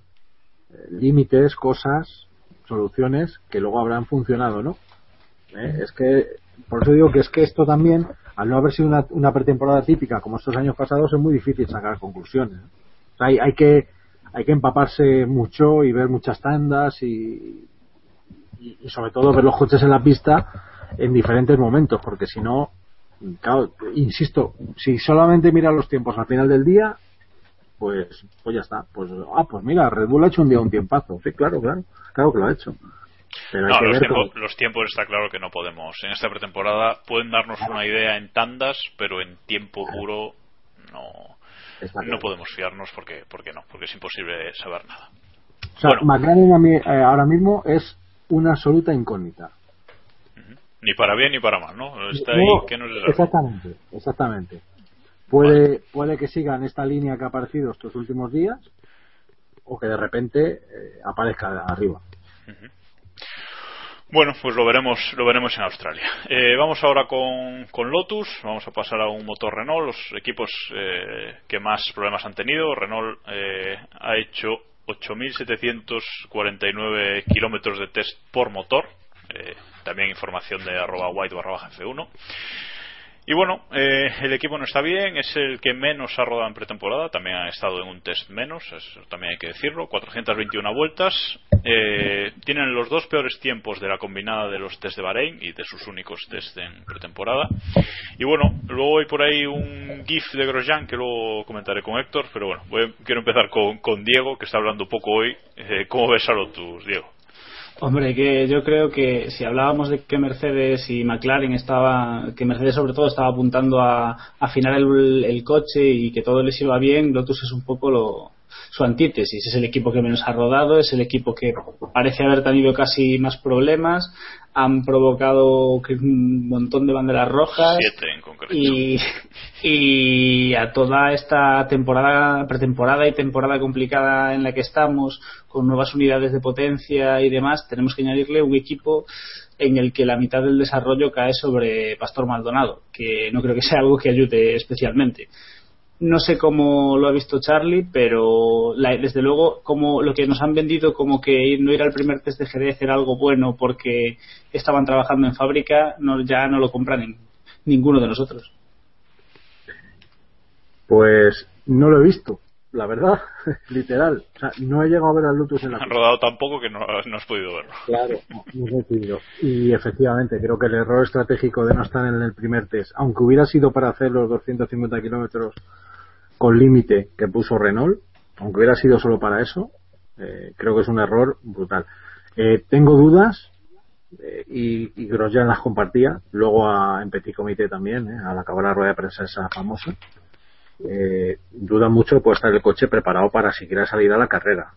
eh, límites, cosas, soluciones que luego habrán funcionado, ¿no? Eh, Es que, por eso digo que es que esto también, al no haber sido una, una pretemporada típica como estos años pasados, es muy difícil sacar conclusiones. hay, hay que hay que empaparse mucho y ver muchas tandas y, y, y sobre todo ver los coches en la pista en diferentes momentos, porque si no, claro, insisto, si solamente mira los tiempos al final del día, pues, pues ya está. Pues, ah, pues mira, Red Bull ha hecho un día un tiempazo. Sí, claro, claro, claro que lo ha hecho. Pero No, los tiempos, los tiempos está claro que no podemos. En esta pretemporada pueden darnos una idea en tandas, pero en tiempo puro no, no podemos fiarnos porque, porque no, porque es imposible saber nada. O sea, bueno. McLaren a mí, eh, ahora mismo es una absoluta incógnita. Ni para bien ni para mal, ¿no? Está No, ahí que no le da. exactamente, exactamente. Puede, puede que siga en esta línea que ha aparecido estos últimos días o que de repente eh, aparezca arriba. Bueno, pues lo veremos, lo veremos en Australia. Eh, vamos ahora con, con Lotus, vamos a pasar a un motor Renault, los equipos eh, que más problemas han tenido. Renault eh, ha hecho 8.749 kilómetros de test por motor, eh, también información de arroba white barra baja F1. Y bueno, eh, el equipo no está bien, es el que menos ha rodado en pretemporada, también ha estado en un test menos, eso también hay que decirlo, 421 vueltas. Eh, tienen los dos peores tiempos de la combinada de los test de Bahrein y de sus únicos test en pretemporada. Y bueno, luego hay por ahí un GIF de Grosjean que luego comentaré con Héctor, pero bueno, voy- quiero empezar con, con Diego, que está hablando poco hoy. Eh, ¿Cómo ves a Lotus, Diego? Hombre, que yo creo que si hablábamos de que Mercedes y McLaren estaba, que Mercedes sobre todo estaba apuntando a afinar el, el coche y que todo les iba bien, Lotus es un poco lo, su antítesis. Es el equipo que menos ha rodado, es el equipo que parece haber tenido casi más problemas, han provocado un montón de banderas rojas Siete en concreto. y, y a toda esta temporada, pretemporada y temporada complicada en la que estamos, con nuevas unidades de potencia y demás, tenemos que añadirle un equipo en el que la mitad del desarrollo cae sobre Pastor Maldonado, que no creo que sea algo que ayude especialmente. No sé cómo lo ha visto Charlie, pero la- desde luego como lo que nos han vendido como que ir- no ir al primer test de Jerez era algo bueno porque estaban trabajando en fábrica, no, ya no lo compran en ninguno de nosotros. Pues no lo he visto, la verdad, literal. O sea, no he llegado a ver al Lotus en la Han rodado tan poco que no, no has podido verlo. Claro, muy sencillo. Y efectivamente, creo que el error estratégico de no estar en el primer test, aunque hubiera sido para hacer los 250 kilómetros con límite que puso Renault, aunque hubiera sido solo para eso, eh, creo que es un error brutal. Eh, tengo dudas, eh, y, y Grosjean las compartía, luego a, en Petit Comité también, eh, al acabar la rueda de prensa esa famosa. Eh, duda mucho que pueda estar el coche preparado para siquiera salir a la carrera.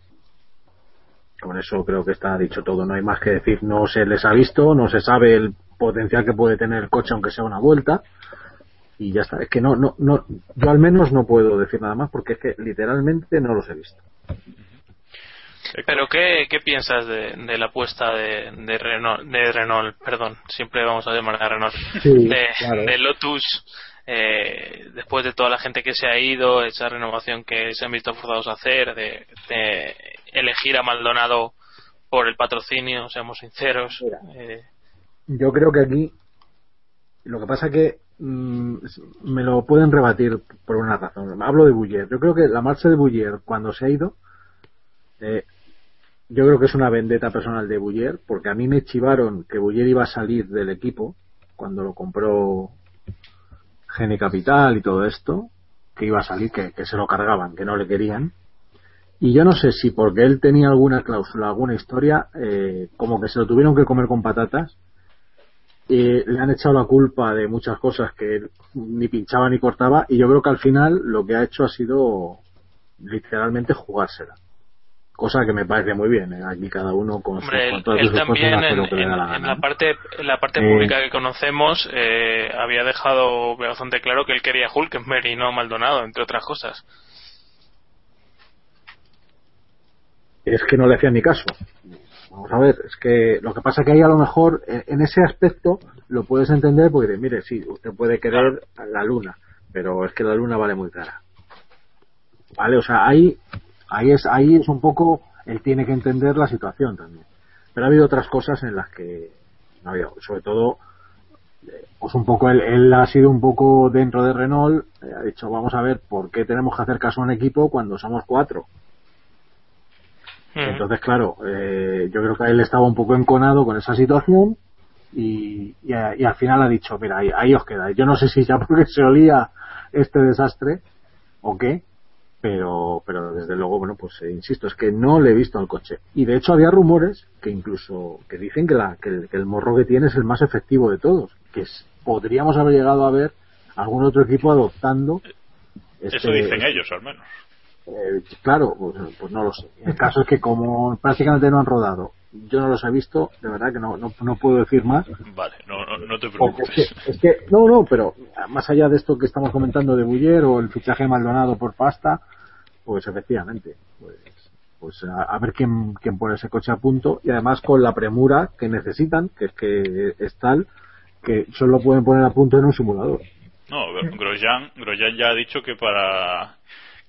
Con eso creo que está dicho todo, no hay más que decir. No se les ha visto, no se sabe el potencial que puede tener el coche aunque sea una vuelta y ya está. Es que no, no, no, yo al menos no puedo decir nada más porque es que literalmente no los he visto. Pero ¿qué, qué piensas de, de la apuesta de, de, Renault, de Renault, perdón, siempre vamos a llamar a Renault, Sí, de, claro. de Lotus, eh, después de toda la gente que se ha ido, esa renovación que se han visto forzados a hacer, de, de elegir a Maldonado por el patrocinio, seamos sinceros. Eh, Yo creo que aquí lo que pasa que mm, me lo pueden rebatir por una razón. Hablo de Buller. Yo creo que la marcha de Buller cuando se ha ido, eh, yo creo que es una vendetta personal de Buller, porque a mí me chivaron que Buller iba a salir del equipo cuando lo compró Gene Capital y todo esto, que iba a salir, que, que se lo cargaban, que no le querían. Y yo no sé si porque él tenía alguna cláusula, alguna historia, eh, como que se lo tuvieron que comer con patatas, eh, le han echado la culpa de muchas cosas que él ni pinchaba ni cortaba, y yo creo que al final lo que ha hecho ha sido literalmente jugársela. Cosa que me parece muy bien, ¿eh? aquí cada uno con, sus- Hombre, con él, sus también en, la parte, en la parte Eh, pública que conocemos eh, había dejado bastante claro que él quería Hulkenberg y no Maldonado, entre otras cosas. es que no le hacían ni caso. Vamos a ver, es que lo que pasa que ahí a lo mejor en, en ese aspecto lo puedes entender porque mire, sí, usted puede querer la luna, pero es que la luna vale muy cara. Vale, o sea, ahí, ahí es, ahí es un poco, él tiene que entender la situación también. Pero ha habido otras cosas en las que no ha habido, sobre todo, eh, pues un poco él, él ha sido un poco dentro de Renault, eh, ha dicho, vamos a ver, ¿por qué tenemos que hacer caso a un equipo cuando somos cuatro? Entonces, claro, eh, yo creo que él estaba un poco enconado con esa situación y, y, a- y al final ha dicho, mira, ahí, ahí os quedáis. Yo no sé si ya porque se olía este desastre o qué, pero, pero desde luego, bueno, pues eh, insisto, es que no le he visto al coche. Y de hecho había rumores que incluso que dicen que, la, que, el, que el morro que tiene es el más efectivo de todos, que es- podríamos haber llegado a ver algún otro equipo adoptando. Eso este- dicen ellos, al menos. Eh, claro, pues, pues no lo sé. El caso es que como prácticamente no han rodado, yo no los he visto, de verdad que no, no, no puedo decir más. Vale, no, no, no te es preocupes. que, es que- no, no, pero más allá de esto que estamos comentando de Buller o el fichaje de Maldonado por pasta, pues efectivamente, pues, pues a, a ver quién, quién pone ese coche a punto y además con la premura que necesitan, que es que es tal que solo pueden poner a punto en un simulador. No, Grosjean, Grosjean ya ha dicho que para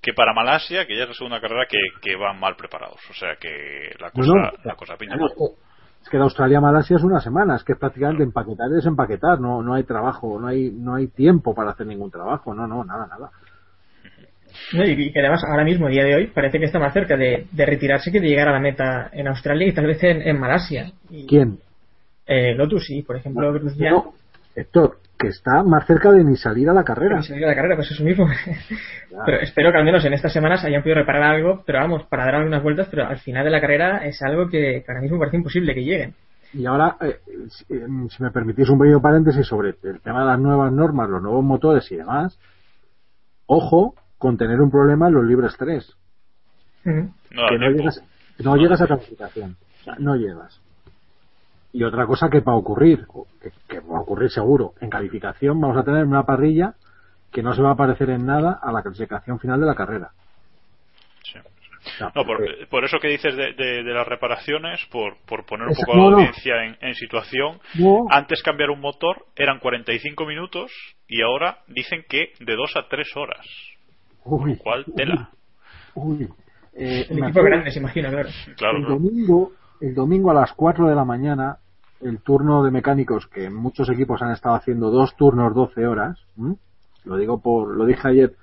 que para Malasia, que ya es la segunda carrera, que, que van mal preparados. O sea que la cosa, No, no, la cosa pinta mal. Es que de Australia a Malasia es una semana, es que es prácticamente empaquetar y desempaquetar, no, no hay trabajo, no hay, no hay tiempo para hacer ningún trabajo, no, no, nada, nada. No, y que además ahora mismo, a día de hoy, parece que está más cerca de, de retirarse que de llegar a la meta en Australia y tal vez en, en Malasia. Y, ¿Quién? eh, Lotus, sí, por ejemplo. No, Héctor, que está más cerca de ni salir a la carrera. Ni salir a la carrera, pues eso mismo. pero espero que al menos en estas semanas hayan podido reparar algo, pero vamos, para dar algunas vueltas, pero al final de la carrera es algo que, que ahora mismo parece imposible que lleguen. Y ahora, eh, si, eh, si me permitís un pequeño paréntesis sobre el tema de las nuevas normas, los nuevos motores y demás, ojo con tener un problema en los libres 3. No, que no llegas, no llegas a clasificación. O sea, no llegas. Y otra cosa que va a ocurrir, que, que va a ocurrir seguro, en calificación vamos a tener una parrilla que no se va a parecer en nada a la clasificación final de la carrera. Sí. No, por, por eso que dices de, de- de las reparaciones, por, por poner un poco a la no. audiencia en, en situación, No. antes cambiar un motor eran 45 minutos y ahora dicen que de 2 a 3 horas. Uy, ¿Cuál tela? uy. Eh, El equipo grande, se imagina, claro. Claro, el claro. domingo, el domingo a las 4 de la mañana, el turno de mecánicos, que muchos equipos han estado haciendo dos turnos 12 horas, ¿m? lo digo por, lo dije ayer,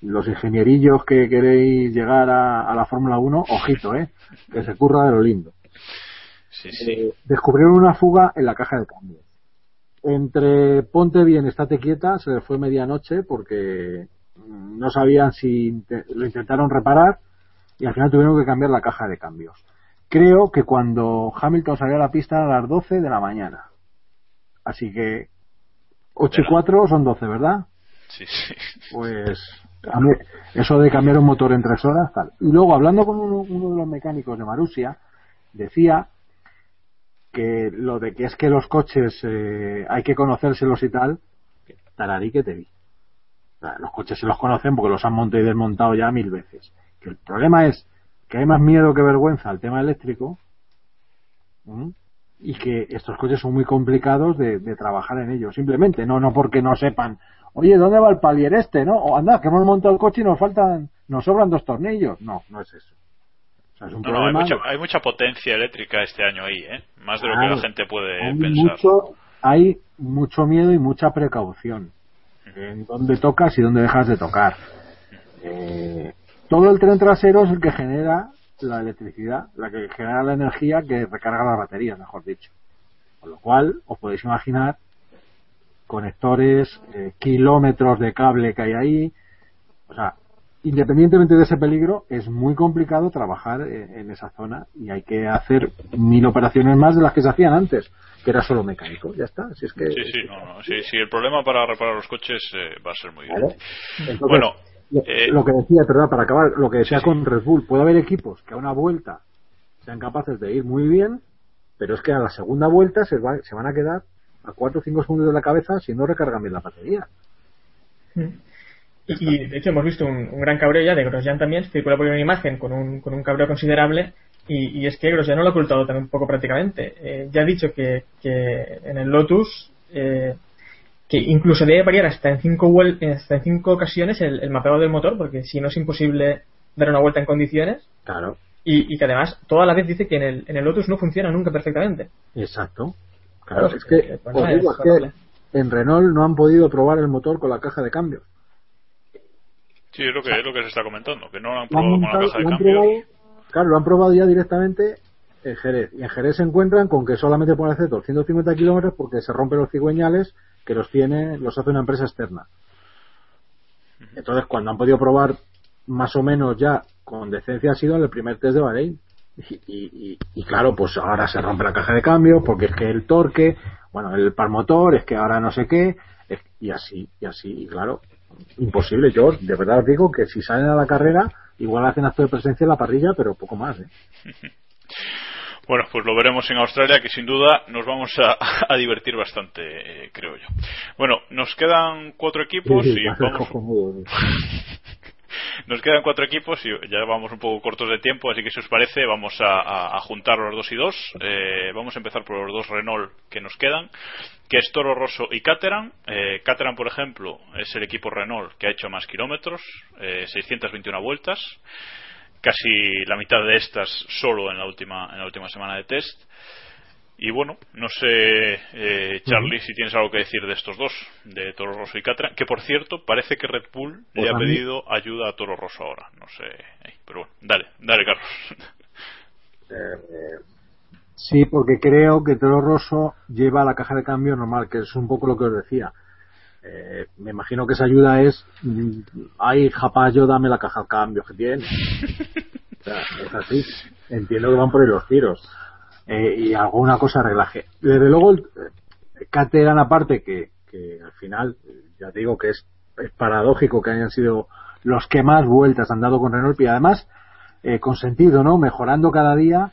los ingenierillos que queréis llegar a, a la Fórmula 1, ojito, eh, que se curra de lo lindo. Sí, sí. Eh, descubrieron una fuga en la caja de cambios. Entre ponte bien, estate quieta, se les fue medianoche porque no sabían si lo intentaron reparar y al final tuvieron que cambiar la caja de cambios. Creo que cuando Hamilton salió a la pista a las 12 de la mañana. Así que 8 y 4 son 12, ¿verdad? Sí, sí. Pues a mí, eso de cambiar un motor en tres horas, tal. Y luego, hablando con uno, uno de los mecánicos de Marusia, decía que lo de que es que los coches eh, hay que conocérselos y tal, tararí que te vi. Los coches se los conocen porque los han montado y desmontado ya mil veces. Que el problema es que hay más miedo que vergüenza al tema eléctrico ¿m? y que estos coches son muy complicados de, de trabajar en ellos. Simplemente, no, no porque no sepan, oye, ¿dónde va el palier este? ¿No? O anda, que hemos montado el coche y nos faltan, nos sobran dos tornillos. No, no es eso. O sea, es un No, no, hay mucha, hay mucha potencia eléctrica este año ahí, ¿eh? Más de lo que la gente puede hay pensar. mucho, hay mucho miedo y mucha precaución en dónde tocas y dónde dejas de tocar. Eh, todo el tren trasero es el que genera la electricidad, la que genera la energía que recarga las baterías, mejor dicho. Con lo cual, os podéis imaginar conectores, eh, kilómetros de cable que hay ahí. O sea, independientemente de ese peligro, es muy complicado trabajar en esa zona y hay que hacer mil operaciones más de las que se hacían antes, que era solo mecánico. Ya está. Si es que, Sí, sí, no, no. Sí, sí, el problema para reparar los coches eh, va a ser muy. Entonces, Bueno, eh, lo que decía, perdón, para acabar, lo que decía con Red Bull, puede haber equipos que a una vuelta sean capaces de ir muy bien, pero es que a la segunda vuelta se, va- se van a quedar a 4 o 5 segundos de la cabeza si no recargan bien la batería. Y, y, de hecho hemos visto un, un gran cabreo ya de Grosjean también, circula por una imagen con un, con un cabreo considerable y, y es que Grosjean no lo ha ocultado también un poco prácticamente. Eh, ya ha dicho que, que en el Lotus eh, que incluso debe variar hasta en cinco, hasta en cinco ocasiones el, el mapeo del motor porque si no es imposible dar una vuelta en condiciones Claro, y, y que además toda la vez dice que en el, en el Lotus no funciona nunca perfectamente. exacto. Claro, Claro, es que, que, pues, os nada, digo, es es que horrible. en Renault no han podido probar el motor con la caja de cambios. sí, es lo que, es lo que se está comentando, que no lo han Lo han probado con la caja de lo han cambios. probado- claro, lo han probado ya directamente en Jerez. Y en Jerez se encuentran con que solamente pueden hacer 250 kilómetros porque se rompen los cigüeñales que los tiene, los hace una empresa externa. Entonces, cuando han podido probar más o menos ya con decencia ha sido en el primer test de Bahrein. Y, y- claro, pues ahora se rompe la caja de cambio porque es que el torque, bueno, el par motor, es que ahora no sé qué, es- y así, y así, y claro, imposible. Yo de verdad os digo que si salen a la carrera, igual hacen acto de presencia en la parrilla, pero poco más, ¿eh? Bueno, pues lo veremos en Australia, que sin duda nos vamos a, a divertir bastante, eh, creo yo. Bueno, nos quedan cuatro equipos Sí, sí, y vamos, nos quedan cuatro equipos y ya vamos un poco cortos de tiempo, así que si os parece vamos a, a- a juntar los dos y dos. Eh, vamos a empezar por los dos Renault que nos quedan, que es Toro Rosso y Caterham. Eh, Caterham, por ejemplo, es el equipo Renault que ha hecho más kilómetros, eh, 621 vueltas, casi la mitad de estas solo en la última en la última semana de test. Y bueno, no sé, eh, Charlie, si tienes algo que decir de estos dos, de Toro Rosso y Caterham, que por cierto, parece que Red Bull Pues le ha a mí- pedido ayuda a Toro Rosso ahora. No sé, eh, pero bueno, dale, dale, Carlos. Sí, porque creo que Toro Rosso lleva la caja de cambio normal, que es un poco lo que os decía. Eh, me imagino que esa ayuda es, mm, ay, japayo, dame la caja de cambio que tiene. Es así. Entiendo que van por ahí los tiros. Eh, y alguna cosa arreglaje. Desde luego, el eh, aparte, que, que al final, ya digo que es, paradójico que hayan sido los que más vueltas han dado con Renault y además, eh, con sentido, ¿no? Mejorando cada día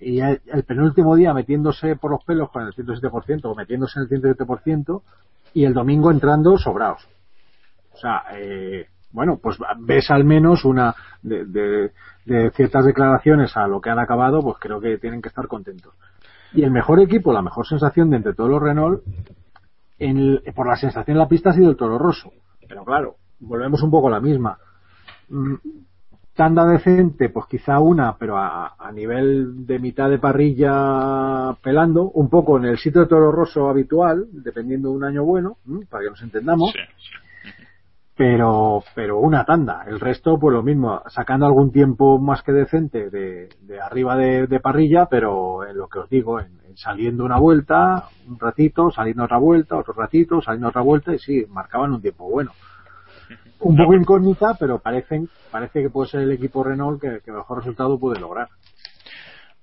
y el penúltimo día metiéndose por los pelos con el 107% o metiéndose en el 107% y el domingo entrando sobrados. O sea, eh, bueno, pues ves al menos una de, de- ciertas declaraciones a lo que han acabado, pues creo que tienen que estar contentos. Y el mejor equipo, la mejor sensación de entre todos los Renault, en por la sensación en la pista ha sido el Toro Rosso. Pero claro, volvemos un poco a la misma. Tanda decente, pues quizá una, pero a, a nivel de mitad de parrilla pelando, un poco en el sitio de Toro Rosso habitual, dependiendo de un año bueno, para que nos entendamos, pero pero una tanda. El resto, pues lo mismo, sacando algún tiempo más que decente de, de arriba de, de parrilla, pero en lo que os digo, en, en saliendo una vuelta, un ratito, saliendo otra vuelta, otro ratito, saliendo otra vuelta, y sí, marcaban un tiempo bueno un poco incógnita, pero parecen, parece que puede ser el equipo Renault que, que mejor resultado puede lograr.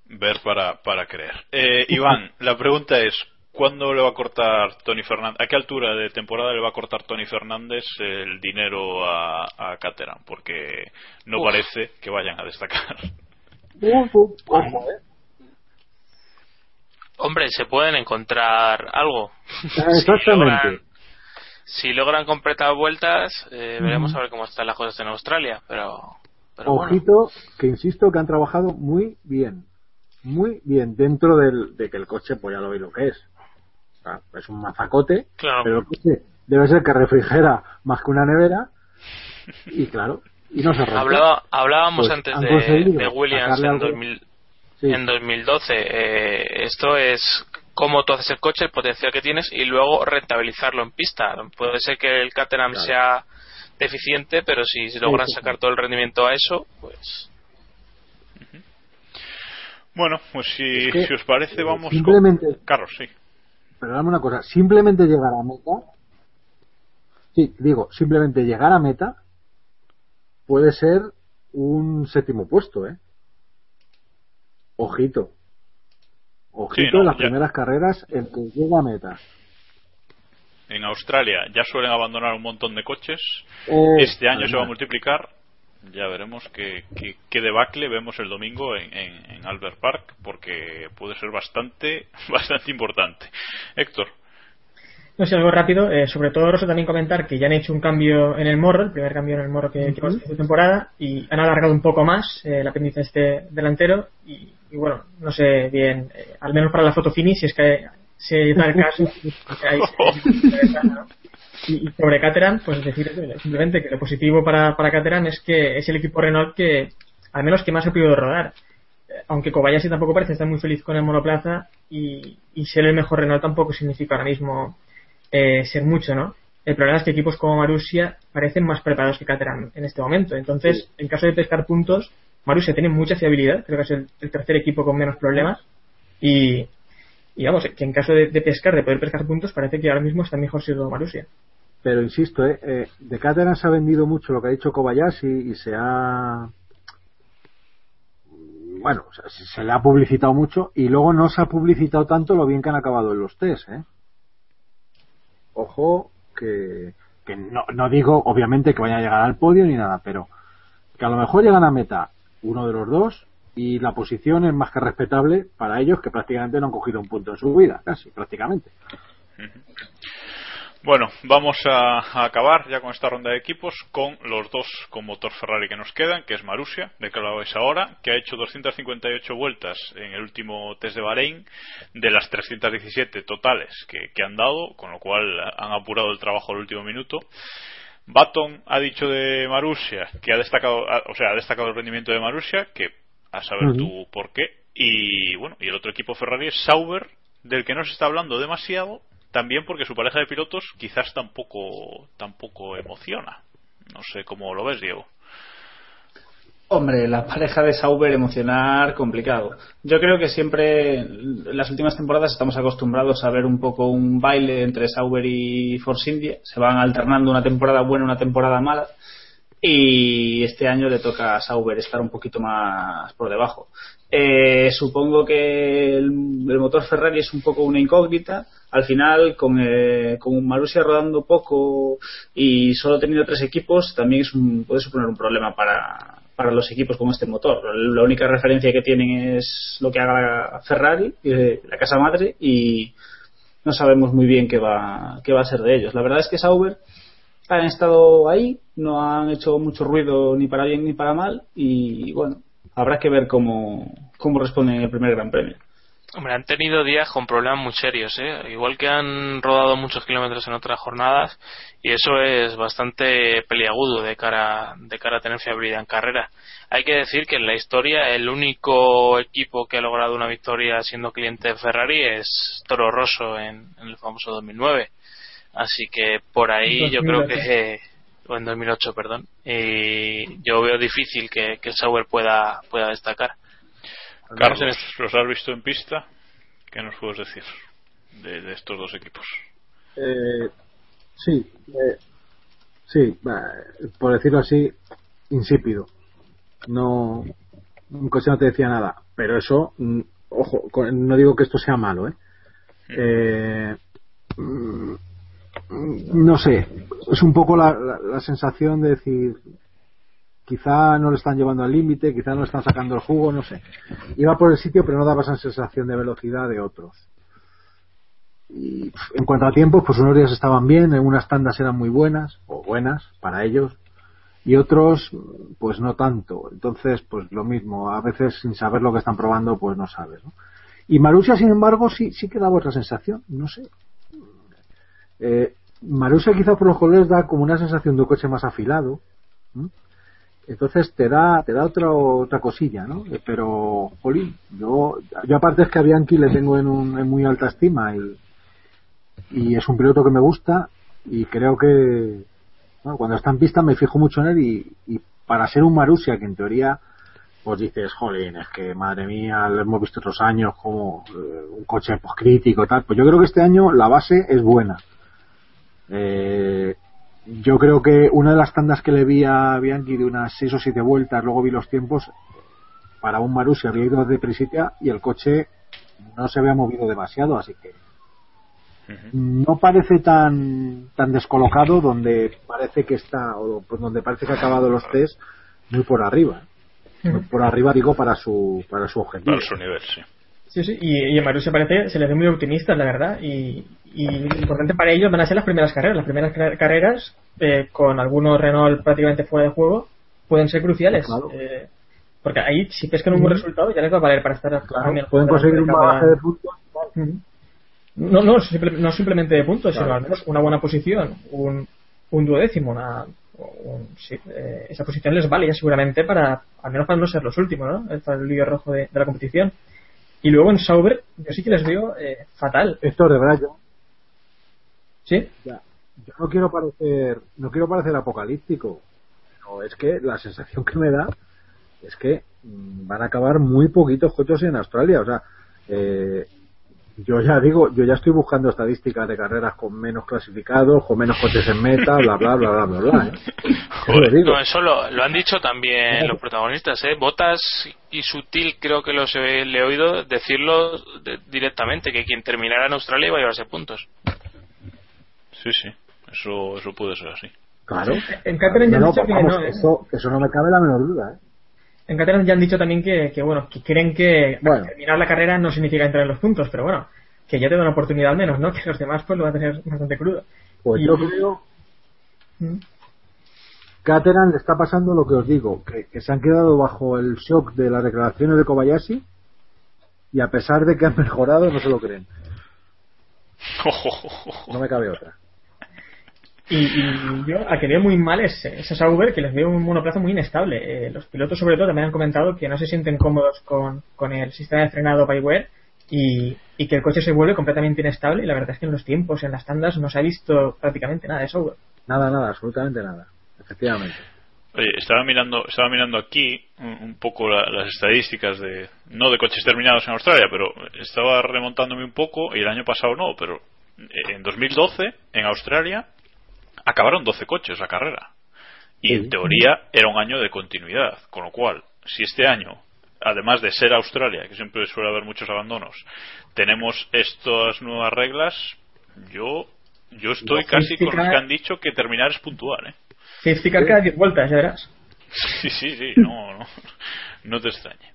Ver para, para creer. Eh, Iván, la pregunta es, ¿cuándo le va a cortar Tony Fernández? ¿A qué altura de temporada le va a cortar Tony Fernández el dinero a, a Caterham? Porque no Uf. parece que vayan a destacar. Hombre, se pueden encontrar algo. Ah, exactamente. si, logran, completar vueltas, eh, veremos a ver cómo están las cosas en Australia. Pero, Ojito, que insisto que han trabajado muy bien. Muy bien, dentro del, de que el coche, pues ya lo veis lo que es. es un mazacote, pero el coche debe ser que refrigera más que una nevera. Y claro, y no se Hablaba, Hablábamos pues antes de, Williams en, 2000, en 2012. Eh, esto es cómo tú haces el coche, el potencial que tienes y luego rentabilizarlo en pista. Puede ser que el Caterham sea deficiente, pero si logran sacar todo el rendimiento a eso, pues. Bueno, pues si, si os parece, eh, vamos simplemente, con Carlos, sí. Pero dame una cosa, simplemente llegar a meta, sí, digo, simplemente llegar a meta puede ser un séptimo puesto, ¿eh? Ojito. Ojito en las primeras carreras, el que llega a meta. En Australia ya suelen abandonar un montón de coches. este año se va a multiplicar. Ya veremos qué, qué, debacle vemos el domingo en, en Albert Park, porque puede ser bastante, bastante importante. Héctor. No sé, algo rápido. Eh, sobre todo, Rosa, también comentar que ya han hecho un cambio en el morro, el primer cambio en el morro que, uh esta temporada, y han alargado un poco más eh, el apéndice este delantero. Y, bueno, no sé bien, eh, al menos para la foto finish, si es que se da el caso. y, sobre Caterham, pues decir simplemente que lo positivo para, para Caterham es que es el equipo Renault que, al menos, que más ha podido rodar aunque Kobayashi tampoco parece estar muy feliz con el monoplaza y, y, ser el mejor Renault tampoco significa ahora mismo eh, ser mucho, ¿no? El problema es que equipos como Marussia parecen más preparados que Caterham en este momento. Entonces, en caso de pescar puntos, Marussia tiene mucha fiabilidad, creo que es el, tercer equipo con menos problemas. Y, vamos, que en caso de, pescar, de poder pescar puntos, parece que ahora mismo está mejor siendo Marussia. Pero insisto, eh, eh, de Caterham se ha vendido mucho lo que ha dicho Kobayashi y se ha. Bueno, se le ha publicitado mucho y luego no se ha publicitado tanto lo bien que han acabado en los test, ¿eh? ojo, que, no, no digo obviamente que vayan a llegar al podio ni nada, pero que a lo mejor llegan a meta uno de los dos y la posición es más que respetable para ellos que prácticamente no han cogido un punto en su vida, casi, prácticamente. Bueno, vamos a, acabar ya con esta ronda de equipos con los dos con motor Ferrari que nos quedan, que es Marussia, de que hablabais ahora, que ha hecho 258 vueltas en el último test de Bahrein, de las 317 totales que, han dado, con lo cual han apurado el trabajo al último minuto. Baton ha dicho de Marussia que ha destacado, o sea, ha destacado el rendimiento de Marussia, que a saber tú por qué. Y bueno, y el otro equipo Ferrari es Sauber, del que no se está hablando demasiado, también porque su pareja de pilotos quizás tampoco tampoco emociona. No sé cómo lo ves, Diego. Hombre, la pareja de Sauber emocionar complicado. Yo creo que siempre en las últimas temporadas estamos acostumbrados a ver un poco un baile entre Sauber y Force India. Se van alternando una temporada buena, una temporada mala. Y este año le toca a Sauber estar un poquito más por debajo. Eh, supongo que el, motor Ferrari es un poco una incógnita. Al final, con, eh, con Marussia rodando poco y solo teniendo tres equipos, también es puede suponer un problema para, para los equipos con este motor. La única referencia que tienen es lo que haga Ferrari, eh, la casa madre, y no sabemos muy bien qué va, qué va a ser de ellos. La verdad es que Sauber han estado ahí, no han hecho mucho ruido ni para bien ni para mal, y bueno, habrá que ver cómo, cómo responden en el primer Gran Premio. Hombre, han tenido días con problemas muy serios, ¿eh? igual que han rodado muchos kilómetros en otras jornadas y eso es bastante peliagudo de cara, de cara a tener fiabilidad en carrera. Hay que decir que en la historia el único equipo que ha logrado una victoria siendo cliente de Ferrari es Toro Rosso en, el famoso 2009. Así que por ahí yo creo que o en 2008, perdón. Y yo veo difícil que, que el Sauber pueda, pueda destacar. Carlos, ¿los has visto en pista? ¿Qué nos puedes decir de, estos dos equipos? Eh, sí, eh, sí, por decirlo así, insípido. No, un coche no te decía nada, pero eso, mm, ojo, no digo que esto sea malo, ¿eh? Mm. eh mm, no sé, es un poco la, sensación de decir, quizá no lo están llevando al límite, quizá no lo están sacando el jugo, no sé. Iba por el sitio, pero no daba esa sensación de velocidad de otros. Y en cuanto a tiempos, pues unos días estaban bien, en unas tandas eran muy buenas, o buenas para ellos, y otros, pues no tanto. Entonces, pues lo mismo, a veces sin saber lo que están probando, pues no sabes. ¿no? Y Marussia, sin embargo, sí, sí que daba otra sensación, no sé. Eh, Marussia quizá por los colores da como una sensación de un coche más afilado. Entonces te da, te da otra, otra cosilla, ¿no? Eh, pero, jolín, yo, yo aparte es que a Bianchi le tengo en, un, en muy alta estima y, y es un piloto que me gusta y creo que bueno, cuando está en pista me fijo mucho en él y, y para ser un Marussia que en teoría pues dices, jolín, es que madre mía, lo hemos visto otros años como eh, un coche pues, crítico tal, pues yo creo que este año la base es buena. Eh, yo creo que una de las tandas que le vi a Bianchi de unas 6 o 7 vueltas, luego vi los tiempos, para un Marussia había ido de prisitia y el coche no se había movido demasiado, así que no parece tan tan descolocado donde parece que está o donde parece que ha acabado los test muy por arriba. Por arriba digo para su para su objetivo. Para su nivel sí sí sí y, y en Marussia parece se le ve muy optimista la verdad y, y lo importante para ellos van a ser las primeras carreras las primeras carreras eh, con algunos Renault prácticamente fuera de juego pueden ser cruciales claro. eh, porque ahí si pescan un buen resultado ya les va a valer para estar claro, pueden conseguir un bagaje de puntos no, no, no simplemente de puntos, claro. sino al menos una buena posición, un, un duodécimo, una, un, sí, eh, esa posición les vale ya seguramente para, al menos para no ser los últimos, ¿no? Para el líder rojo de, de, la competición. Y luego en Sauber, yo sí que les veo eh, fatal. Esto de verdad, yo. ¿Sí? Ya. Yo no quiero parecer, no quiero parecer apocalíptico, pero es que la sensación que me da es que mmm, van a acabar muy poquitos coches en Australia, o sea, eh, yo ya digo, yo ya estoy buscando estadísticas de carreras con menos clasificados, con menos coches en meta, bla, bla, bla, bla, bla, bla. ¿eh? Joder, no, eso lo, lo, han dicho también los protagonistas, ¿eh? Botas y Sutil creo que los he, le he oído decirlo de, directamente, que quien terminara en Australia iba a llevarse puntos. Sí, sí, eso, eso puede ser así. Claro. En Caterham ya no, han dicho que vamos, no, ¿eh? eso, eso no me cabe la menor duda, ¿eh? En Caterham ya han dicho también que, que bueno, que creen que bueno. terminar la carrera no significa entrar en los puntos, pero bueno, que ya te da una oportunidad al menos, ¿no? Que los demás pues lo van a tener bastante crudo. Pues y... yo creo. ¿Mm? Caterham le está pasando lo que os digo, que, que, se han quedado bajo el shock de las declaraciones de Kobayashi y a pesar de que han mejorado no se lo creen. No me cabe otra. Y, y, yo a que veo muy mal es, es a Sauber, que les veo un monoplaza muy inestable. Eh, los pilotos, sobre todo, también han comentado que no se sienten cómodos con, con el sistema de frenado Byware y, y, que el coche se vuelve completamente inestable. Y la verdad es que en los tiempos, en las tandas, no se ha visto prácticamente nada de Sauber. Nada, nada, absolutamente nada. Efectivamente. Oye, estaba mirando, estaba mirando aquí un, un poco la, las estadísticas de, no de coches terminados en Australia, pero estaba remontándome un poco y el año pasado no, pero en 2012 en Australia acabaron 12 coches la carrera. Y en teoría era un año de continuidad. Con lo cual, si este año, además de ser Australia, que siempre suele haber muchos abandonos, tenemos estas nuevas reglas, yo yo estoy casi con los que han dicho que terminar es puntual. ¿eh? Safety car cada 10 vueltas, ya verás. Sí, sí, sí, no, no, no te extrañe.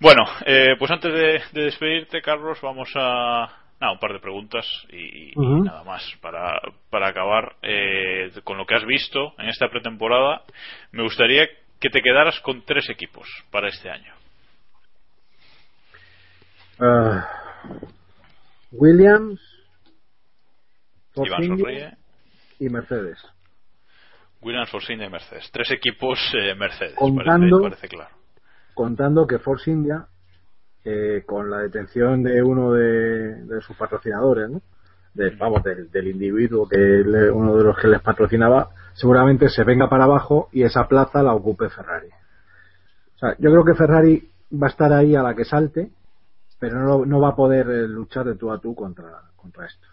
Bueno, eh, pues antes de, de despedirte, Carlos, vamos a, nada, un par de preguntas y, uh -huh. y nada más. Para, para acabar eh, con lo que has visto en esta pretemporada, me gustaría que te quedaras con tres equipos para este año. Uh, Williams, Iván Sorríe y Mercedes. Williams, Force India y Mercedes. Tres equipos eh, Mercedes, contando, parece, parece claro. Contando que Force India eh, con la detención de uno de, de sus patrocinadores, ¿no? de, vamos, del, del individuo que le, uno de los que les patrocinaba, seguramente se venga para abajo y esa plaza la ocupe Ferrari. O sea, yo creo que Ferrari va a estar ahí a la que salte, pero no, no va a poder eh, luchar de tú a tú contra, contra estos.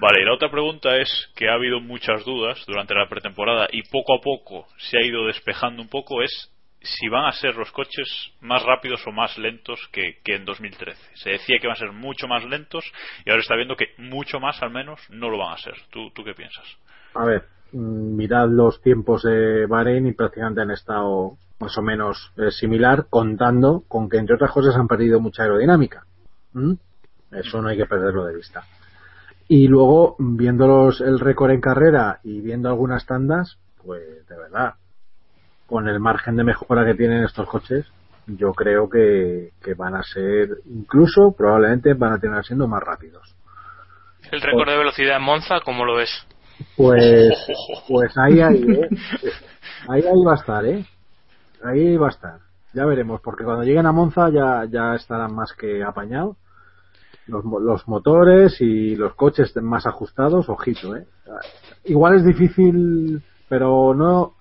Vale, y la otra pregunta es que ha habido muchas dudas durante la pretemporada y poco a poco se ha ido despejando un poco, es si van a ser los coches más rápidos o más lentos que, que, en 2013. Se decía que van a ser mucho más lentos y ahora está viendo que mucho más al menos no lo van a ser. ¿Tú, qué piensas? A ver, mm, mirad los tiempos de Bahrein y prácticamente han estado más o menos eh, similar, contando con que entre otras cosas han perdido mucha aerodinámica. ¿Mm? Eso no hay que perderlo de vista. Y luego, viéndolos el récord en carrera y viendo algunas tandas, pues de verdad, con el margen de mejora que tienen estos coches, yo creo que, que van a ser, incluso probablemente van a terminar siendo más rápidos. ¿El récord de velocidad en Monza, cómo lo ves? Pues, pues ahí, ahí, ¿eh? ahí, ahí va a estar, ¿eh? Ahí va a estar. Ya veremos, porque cuando lleguen a Monza ya, ya estarán más que apañados. Los, los motores y los coches estén más ajustados, ojito, ¿eh? Igual es difícil, pero no.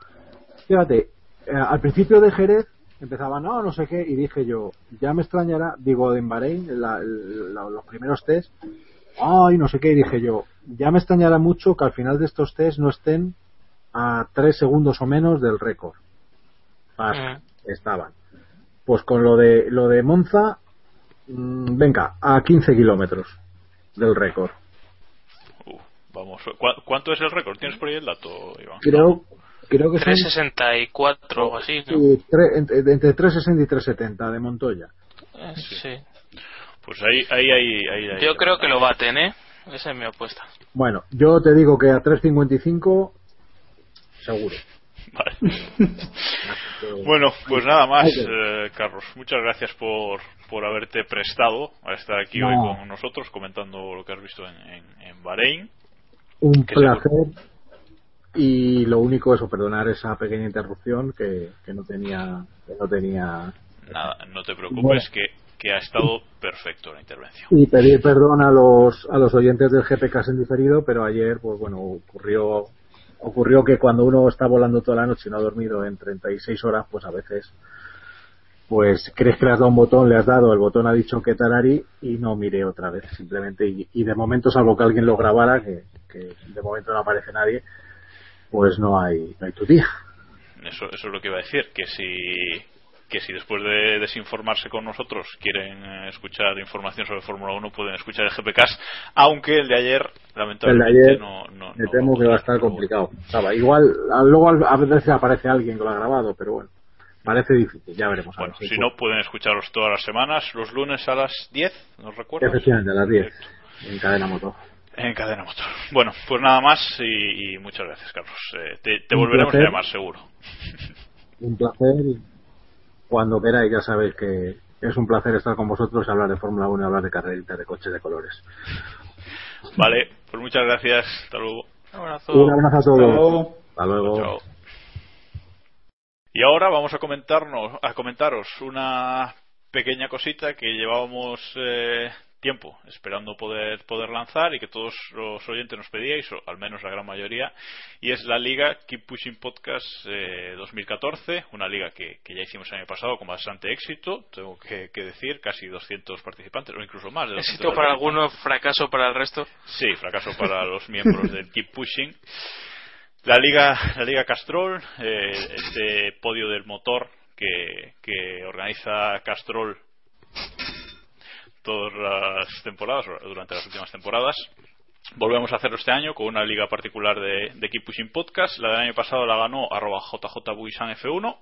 Fíjate, eh, al principio de Jerez empezaba, no, no sé qué, y dije yo, ya me extrañará, digo, en Bahrein, la- la- los primeros test, ay, no sé qué, y dije yo, ya me extrañará mucho que al final de estos test no estén a tres segundos o menos del récord. Basta, estaban. Pues con lo de lo de Monza, mm, venga, a 15 kilómetros del récord. Vamos, ¿cu- ¿cuánto es el récord? ¿Tienes por ahí el dato, Iván? Creo, creo que son 364 o así, ¿no? sí, tre- entre, entre 360 y 370 de Montoya. Eh, sí. Pues ahí, ahí, ahí, ahí, ahí. Yo creo que lo baten, ¿eh? Esa es mi apuesta. Bueno, yo te digo que a 355 seguro. Bueno, pues nada más, eh, Carlos. Muchas gracias por, por haberte prestado a estar aquí No. hoy con nosotros comentando lo que has visto en, en, en Bahrein. Un placer. Y lo único eso, perdonar esa pequeña interrupción que, que no tenía que no tenía Nada, no te preocupes, Bueno. que, que ha estado perfecto la intervención. y pedir perdón a los a los oyentes del GPK en diferido, pero ayer pues bueno ocurrió ocurrió que cuando uno está volando toda la noche y no ha dormido en 36 horas, pues a veces pues crees que le has dado un botón, le has dado, el botón ha dicho que tarari y no miré otra vez, simplemente y, y de momento salvo que alguien lo grabara, que, que de momento no aparece nadie, pues no hay no hay tu día. Eso, eso es lo que iba a decir, que si que si después de desinformarse con nosotros quieren eh, escuchar información sobre Fórmula 1 pueden escuchar el GPCast, aunque el de ayer El de lamentablemente ayer no, no, me temo que va a estar complicado. Estaba, igual, luego a veces aparece alguien que lo ha grabado, pero bueno, parece difícil, ya veremos. Si no, pueden escucharlos todas las semanas, los lunes a las 10, ¿no recuerdo? Efectivamente, a las 10, en cadena motor. En cadena motor. Bueno, pues nada más y, y muchas gracias, Carlos. Eh, te, volveremos placer. a llamar, seguro. Un placer cuando queráis ya sabéis que es un placer estar con vosotros y hablar de Fórmula 1 y hablar de carreritas de coches de colores. Vale, pues muchas gracias. Hasta luego. Un abrazo. Un abrazo a todos. Hasta luego. Hasta luego. Chao. Y ahora vamos a comentarnos, a comentaros una pequeña cosita que llevábamos eh, tiempo esperando poder poder lanzar y que todos los oyentes nos pedíais, o al menos la gran mayoría, y es la liga Keep Pushing Podcast eh, 2014, una liga que, que ya hicimos el año pasado con bastante éxito, tengo que, que decir, casi 200 participantes, o incluso más de 200 Éxito para algunos, fracaso para el resto. Sí, fracaso para los miembros del Keep Pushing. La Liga, la Liga Castrol, eh, este podio del motor que, que organiza Castrol todas las temporadas, durante las últimas temporadas. Volvemos a hacerlo este año con una liga particular de, de Keep Pushing Podcast. La del año pasado la ganó arroba JJ F1,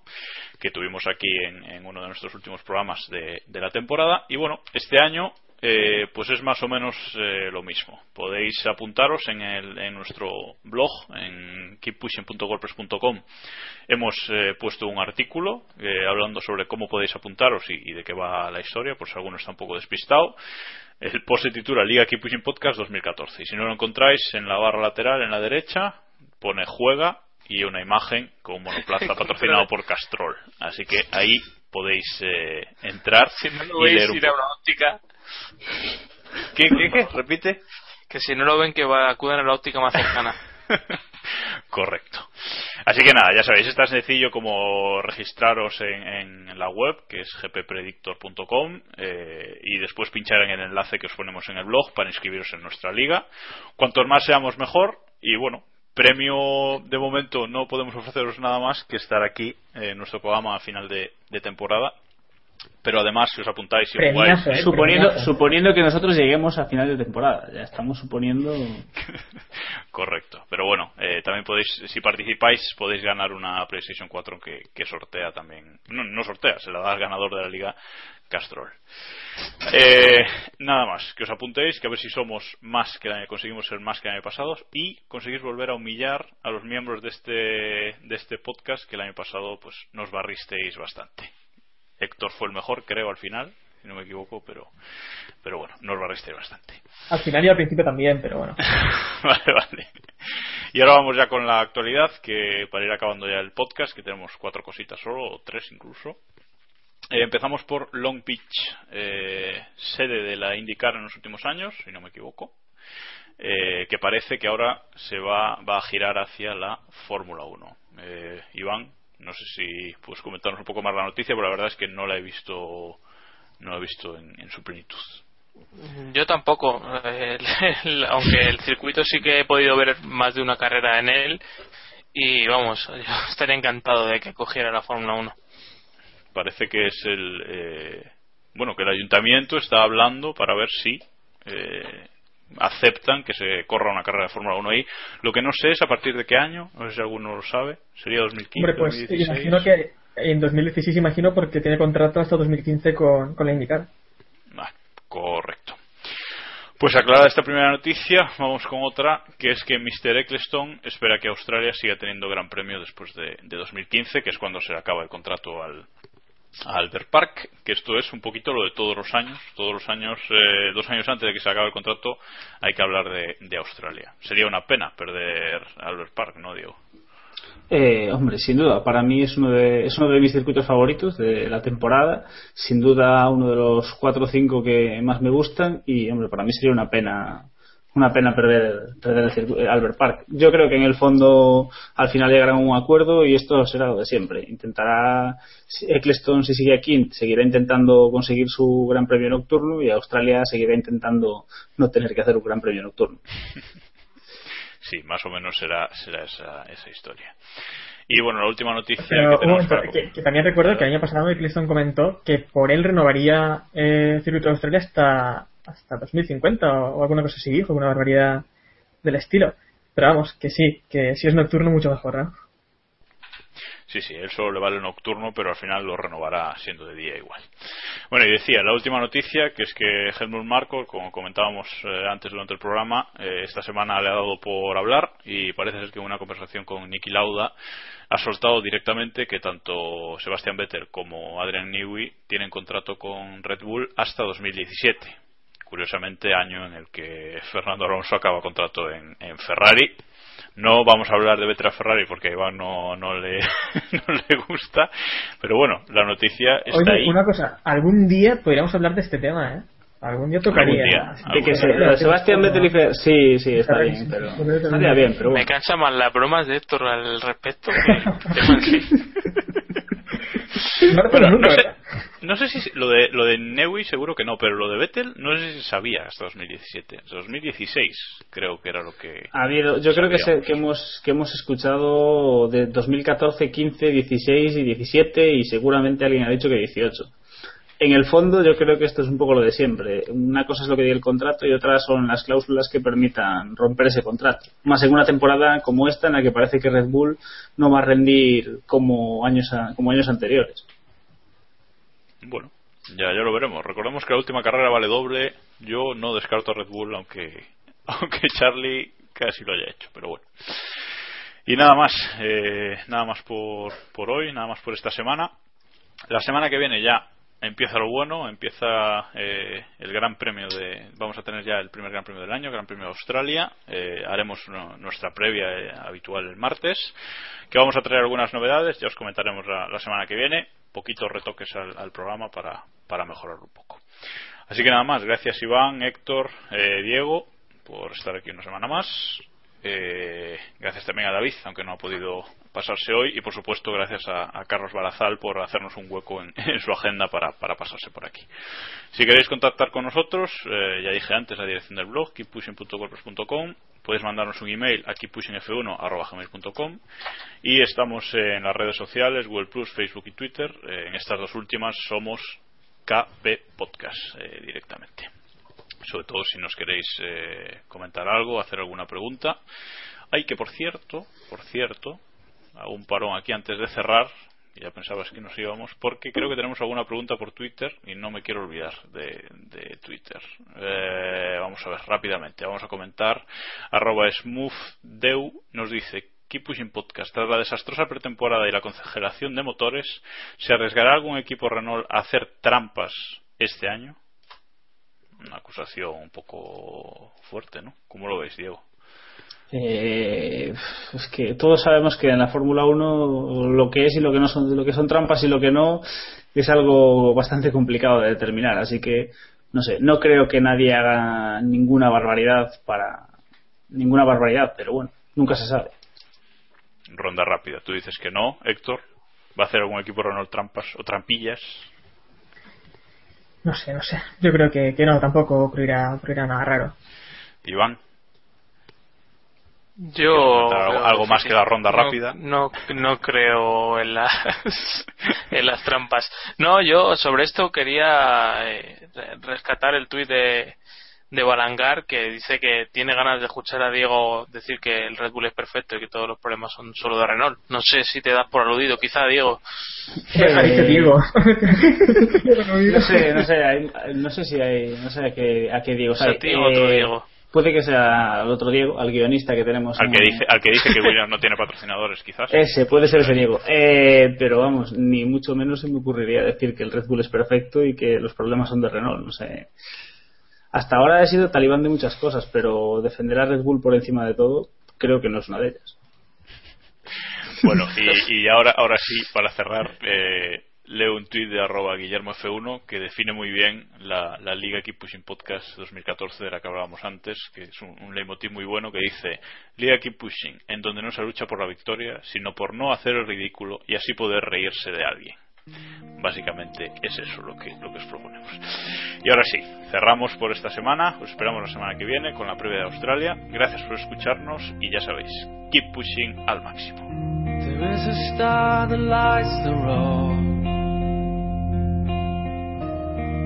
que tuvimos aquí en, en uno de nuestros últimos programas de, de la temporada. Y bueno, este año eh, pues es más o menos eh, lo mismo. Podéis apuntaros en, el, en nuestro blog, en keeppushing.wordpress.com. Hemos eh, puesto un artículo eh, hablando sobre cómo podéis apuntaros y, y de qué va la historia, por si alguno está un poco despistado. El post se titula Liga Keep Pushing Podcast 2014. Y si no lo encontráis en la barra lateral, en la derecha, pone juega y una imagen con un monoplaza patrocinado por Castrol. Así que ahí podéis eh, entrar Si no lo veis, ir a una óptica. ¿Qué, qué, qué? Repite. Que si no lo ven, que va, acudan a la óptica más cercana. Correcto. Así que nada, ya sabéis, es tan sencillo como registraros en, en la web, que es gppredictor.com, eh, y después pinchar en el enlace que os ponemos en el blog para inscribiros en nuestra liga. Cuantos más seamos mejor, y bueno, premio de momento no podemos ofreceros nada más que estar aquí en nuestro programa a final de, de temporada pero además si os apuntáis Premiazo, igual ¿eh? suponiendo, Premiazo. suponiendo que nosotros lleguemos a final de temporada. Ya estamos suponiendo. correcto pero bueno eh, también podéis si participáis podéis ganar una PlayStation 4 que, que sortea también no, no sortea se la da al ganador de la liga Castrol eh, nada más que os apuntéis que a ver si somos más que el año, conseguimos ser más que el año pasado y conseguís volver a humillar a los miembros de este de este podcast que el año pasado pues nos barristeis bastante Héctor fue el mejor creo al final si no me equivoco pero pero bueno nos barristeis bastante Al final y al principio también, pero bueno. vale, vale. Y ahora vamos ya con la actualidad, que para ir acabando ya el podcast, que tenemos cuatro cositas solo, o tres incluso. Eh, empezamos por Long Beach, eh, sede de la IndyCar en los últimos años, si no me equivoco, eh, que parece que ahora se va, va a girar hacia la Fórmula 1. Eh, Iván, no sé si puedes comentarnos un poco más la noticia, pero la verdad es que no la he visto, no la he visto en, en su plenitud. Yo tampoco, el- aunque el circuito sí que he podido ver más de una carrera en él y vamos, yo estaría encantado de que cogiera la Fórmula 1. parece que es el eh, bueno que el ayuntamiento está hablando para ver si eh, aceptan que se corra una carrera de Fórmula 1 ahí lo que no sé es a partir de qué año no sé si alguno lo sabe sería 2015 Hombre, pues 2016 imagino que en 2016 imagino porque tiene contrato hasta 2015 con, con la IndyCar. Ah, correcto pues aclarada esta primera noticia vamos con otra que es que Mr. Eccleston espera que Australia siga teniendo gran premio después de, de 2015 que es cuando se le acaba el contrato al Albert Park, que esto es un poquito lo de todos los años. Todos los años, eh, dos años antes de que se acabe el contrato, hay que hablar de, de Australia. Sería una pena perder Albert Park, ¿no, Diego? Eh, hombre, sin duda, para mí es uno, de, es uno de mis circuitos favoritos de la temporada. Sin duda, uno de los cuatro o cinco que más me gustan. Y, hombre, para mí sería una pena una pena perder, perder el circuito, Albert Park. Yo creo que en el fondo al final llegarán a un acuerdo y esto será lo de siempre. Intentará, Eccleston si sigue aquí, seguirá intentando conseguir su gran premio nocturno y Australia seguirá intentando no tener que hacer un gran premio nocturno. Sí, más o menos será, será esa, esa historia. Y bueno, la última noticia Pero, que tenemos para... que, que también recuerdo que el año pasado Eccleston comentó que por él renovaría eh, el circuito de Australia hasta, hasta 2050 o, alguna cosa así, dijo, una barbaridad del estilo. Pero vamos, que sí, que si es nocturno mucho mejor, ¿no? Sí, sí, él solo le vale nocturno, pero al final lo renovará siendo de día igual. Bueno, y decía, la última noticia, que es que Helmut Marko, como comentábamos eh, antes durante el programa, eh, esta semana le ha dado por hablar y parece ser que en una conversación con Nicky Lauda ha soltado directamente que tanto Sebastian Vettel como Adrian Newey tienen contrato con Red Bull hasta 2017. Curiosamente, año en el que Fernando Alonso acaba contrato en, en Ferrari no vamos a hablar de Vettel a Ferrari porque a Iván no, no, le, no le gusta, pero bueno, la noticia está Oye, ahí. una cosa, algún día podríamos hablar de este tema, ¿eh? Algún día tocaría. Algún día, Así algún De que se- Sebastián Vettel y Fer- sí, sí, está bien, sí, pero sí, sí, estaría bien, pero Me cansa más las bromas de Héctor al respecto que el tema en sí. No nunca, no sé, no sé si lo de lo de Newey seguro que no, pero lo de Vettel no sé si sabía hasta 2017, hasta 2016 creo que era lo que Ha habido, yo creo que, se- que hemos que hemos escuchado de 2014, 15, 16 y 17 y seguramente alguien ha dicho que 18. En el fondo yo creo que esto es un poco lo de siempre. Una cosa es lo que diga el contrato y otra son las cláusulas que permitan romper ese contrato. Más en una temporada como esta en la que parece que Red Bull no va a rendir como años como años anteriores. Bueno, ya, ya lo veremos. Recordemos que la última carrera vale doble. Yo no descarto a Red Bull, aunque, aunque Charlie casi lo haya hecho, pero bueno. Y nada más, eh, nada más por, por hoy, nada más por esta semana. La semana que viene ya empieza lo bueno, empieza eh, el Gran Premio de. Vamos a tener ya el primer Gran Premio del año, Gran Premio de Australia. Eh, haremos nuestra previa eh, habitual el martes. Que vamos a traer algunas novedades, ya os comentaremos la, la semana que viene. Poquitos retoques al, al programa para, para mejorarlo un poco. Así que nada más, gracias Iván, Héctor, eh, Diego, por estar aquí una semana más. Eh, gracias también a David, aunque no ha podido pasarse hoy. Y por supuesto, gracias a, Carlos Balazal por hacernos un hueco en, su agenda para, para pasarse por aquí. Si queréis contactar con nosotros, eh, ya dije antes la dirección del blog, keeppushing.wordpress.com. Podéis mandarnos un email a keeppushingf1.gmail.com y estamos en las redes sociales, Google Plus, Facebook y Twitter. Eh, en estas dos últimas somos KB Podcast eh, directamente. Sobre todo si nos queréis comentar algo, hacer alguna pregunta. Hay que, por cierto, por cierto, hago un parón aquí antes de cerrar. Ya pensabas que nos íbamos, porque creo que tenemos alguna pregunta por Twitter y no me quiero olvidar de, Twitter. Eh, vamos a ver rápidamente. Vamos a comentar. Arroba SmoothDeu nos dice: Keep Pushing Podcast. Tras la desastrosa pretemporada y la congelación de motores, ¿se arriesgará algún equipo Renault a hacer trampas este año? Una acusación un poco fuerte, ¿no? ¿Cómo lo veis, Diego? Eh, es que todos sabemos que en la Fórmula 1 lo que es y lo que no son lo que son trampas y lo que no es algo bastante complicado de determinar. Así que no sé no creo que nadie haga ninguna barbaridad para ninguna barbaridad pero bueno nunca se sabe. Ronda rápida. Tú dices que no. Héctor va a hacer algún equipo Renault trampas o trampillas no sé no sé. Yo creo que, que no tampoco ocurrirá, ocurrirá nada raro. Iván yo algo, algo más que la ronda no, rápida. No, no creo en las en las trampas. No, yo sobre esto quería eh, rescatar el tuit de de Balangar que dice que tiene ganas de escuchar a Diego decir que el Red Bull es perfecto y que todos los problemas son solo de Renault. No sé si te das por aludido, quizá Diego. Eh, Diego. no sé, no sé, hay, no sé si hay, no sé a qué, a qué Diego. O sea, eh, otro Diego puede que sea el otro Diego, al guionista que tenemos. Al que dice, al que, dice que Williams no tiene patrocinadores, quizás. Ese, puede ser ese Diego. Eh, pero vamos, ni mucho menos se me ocurriría decir que el Red Bull es perfecto y que los problemas son de Renault, no sé. Hasta ahora he sido talibán de muchas cosas, pero defender a Red Bull por encima de todo, creo que no es una de ellas. Bueno, y, y ahora, ahora sí, para cerrar, eh, leo un tuit de arroba Guillermo F1 que define muy bien la, la Liga Keep Pushing Podcast 2014 de la que hablábamos antes, que es un, un leitmotiv muy bueno que dice Liga Keep Pushing, en donde no se lucha por la victoria, sino por no hacer el ridículo y así poder reírse de alguien. Básicamente es eso lo que, lo que os proponemos. Y ahora sí, cerramos por esta semana. Os esperamos la semana que viene con la previa de Australia. Gracias por escucharnos y ya sabéis, keep pushing al máximo.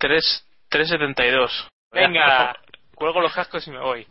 3, 372. Venga, cuelgo los cascos y me voy.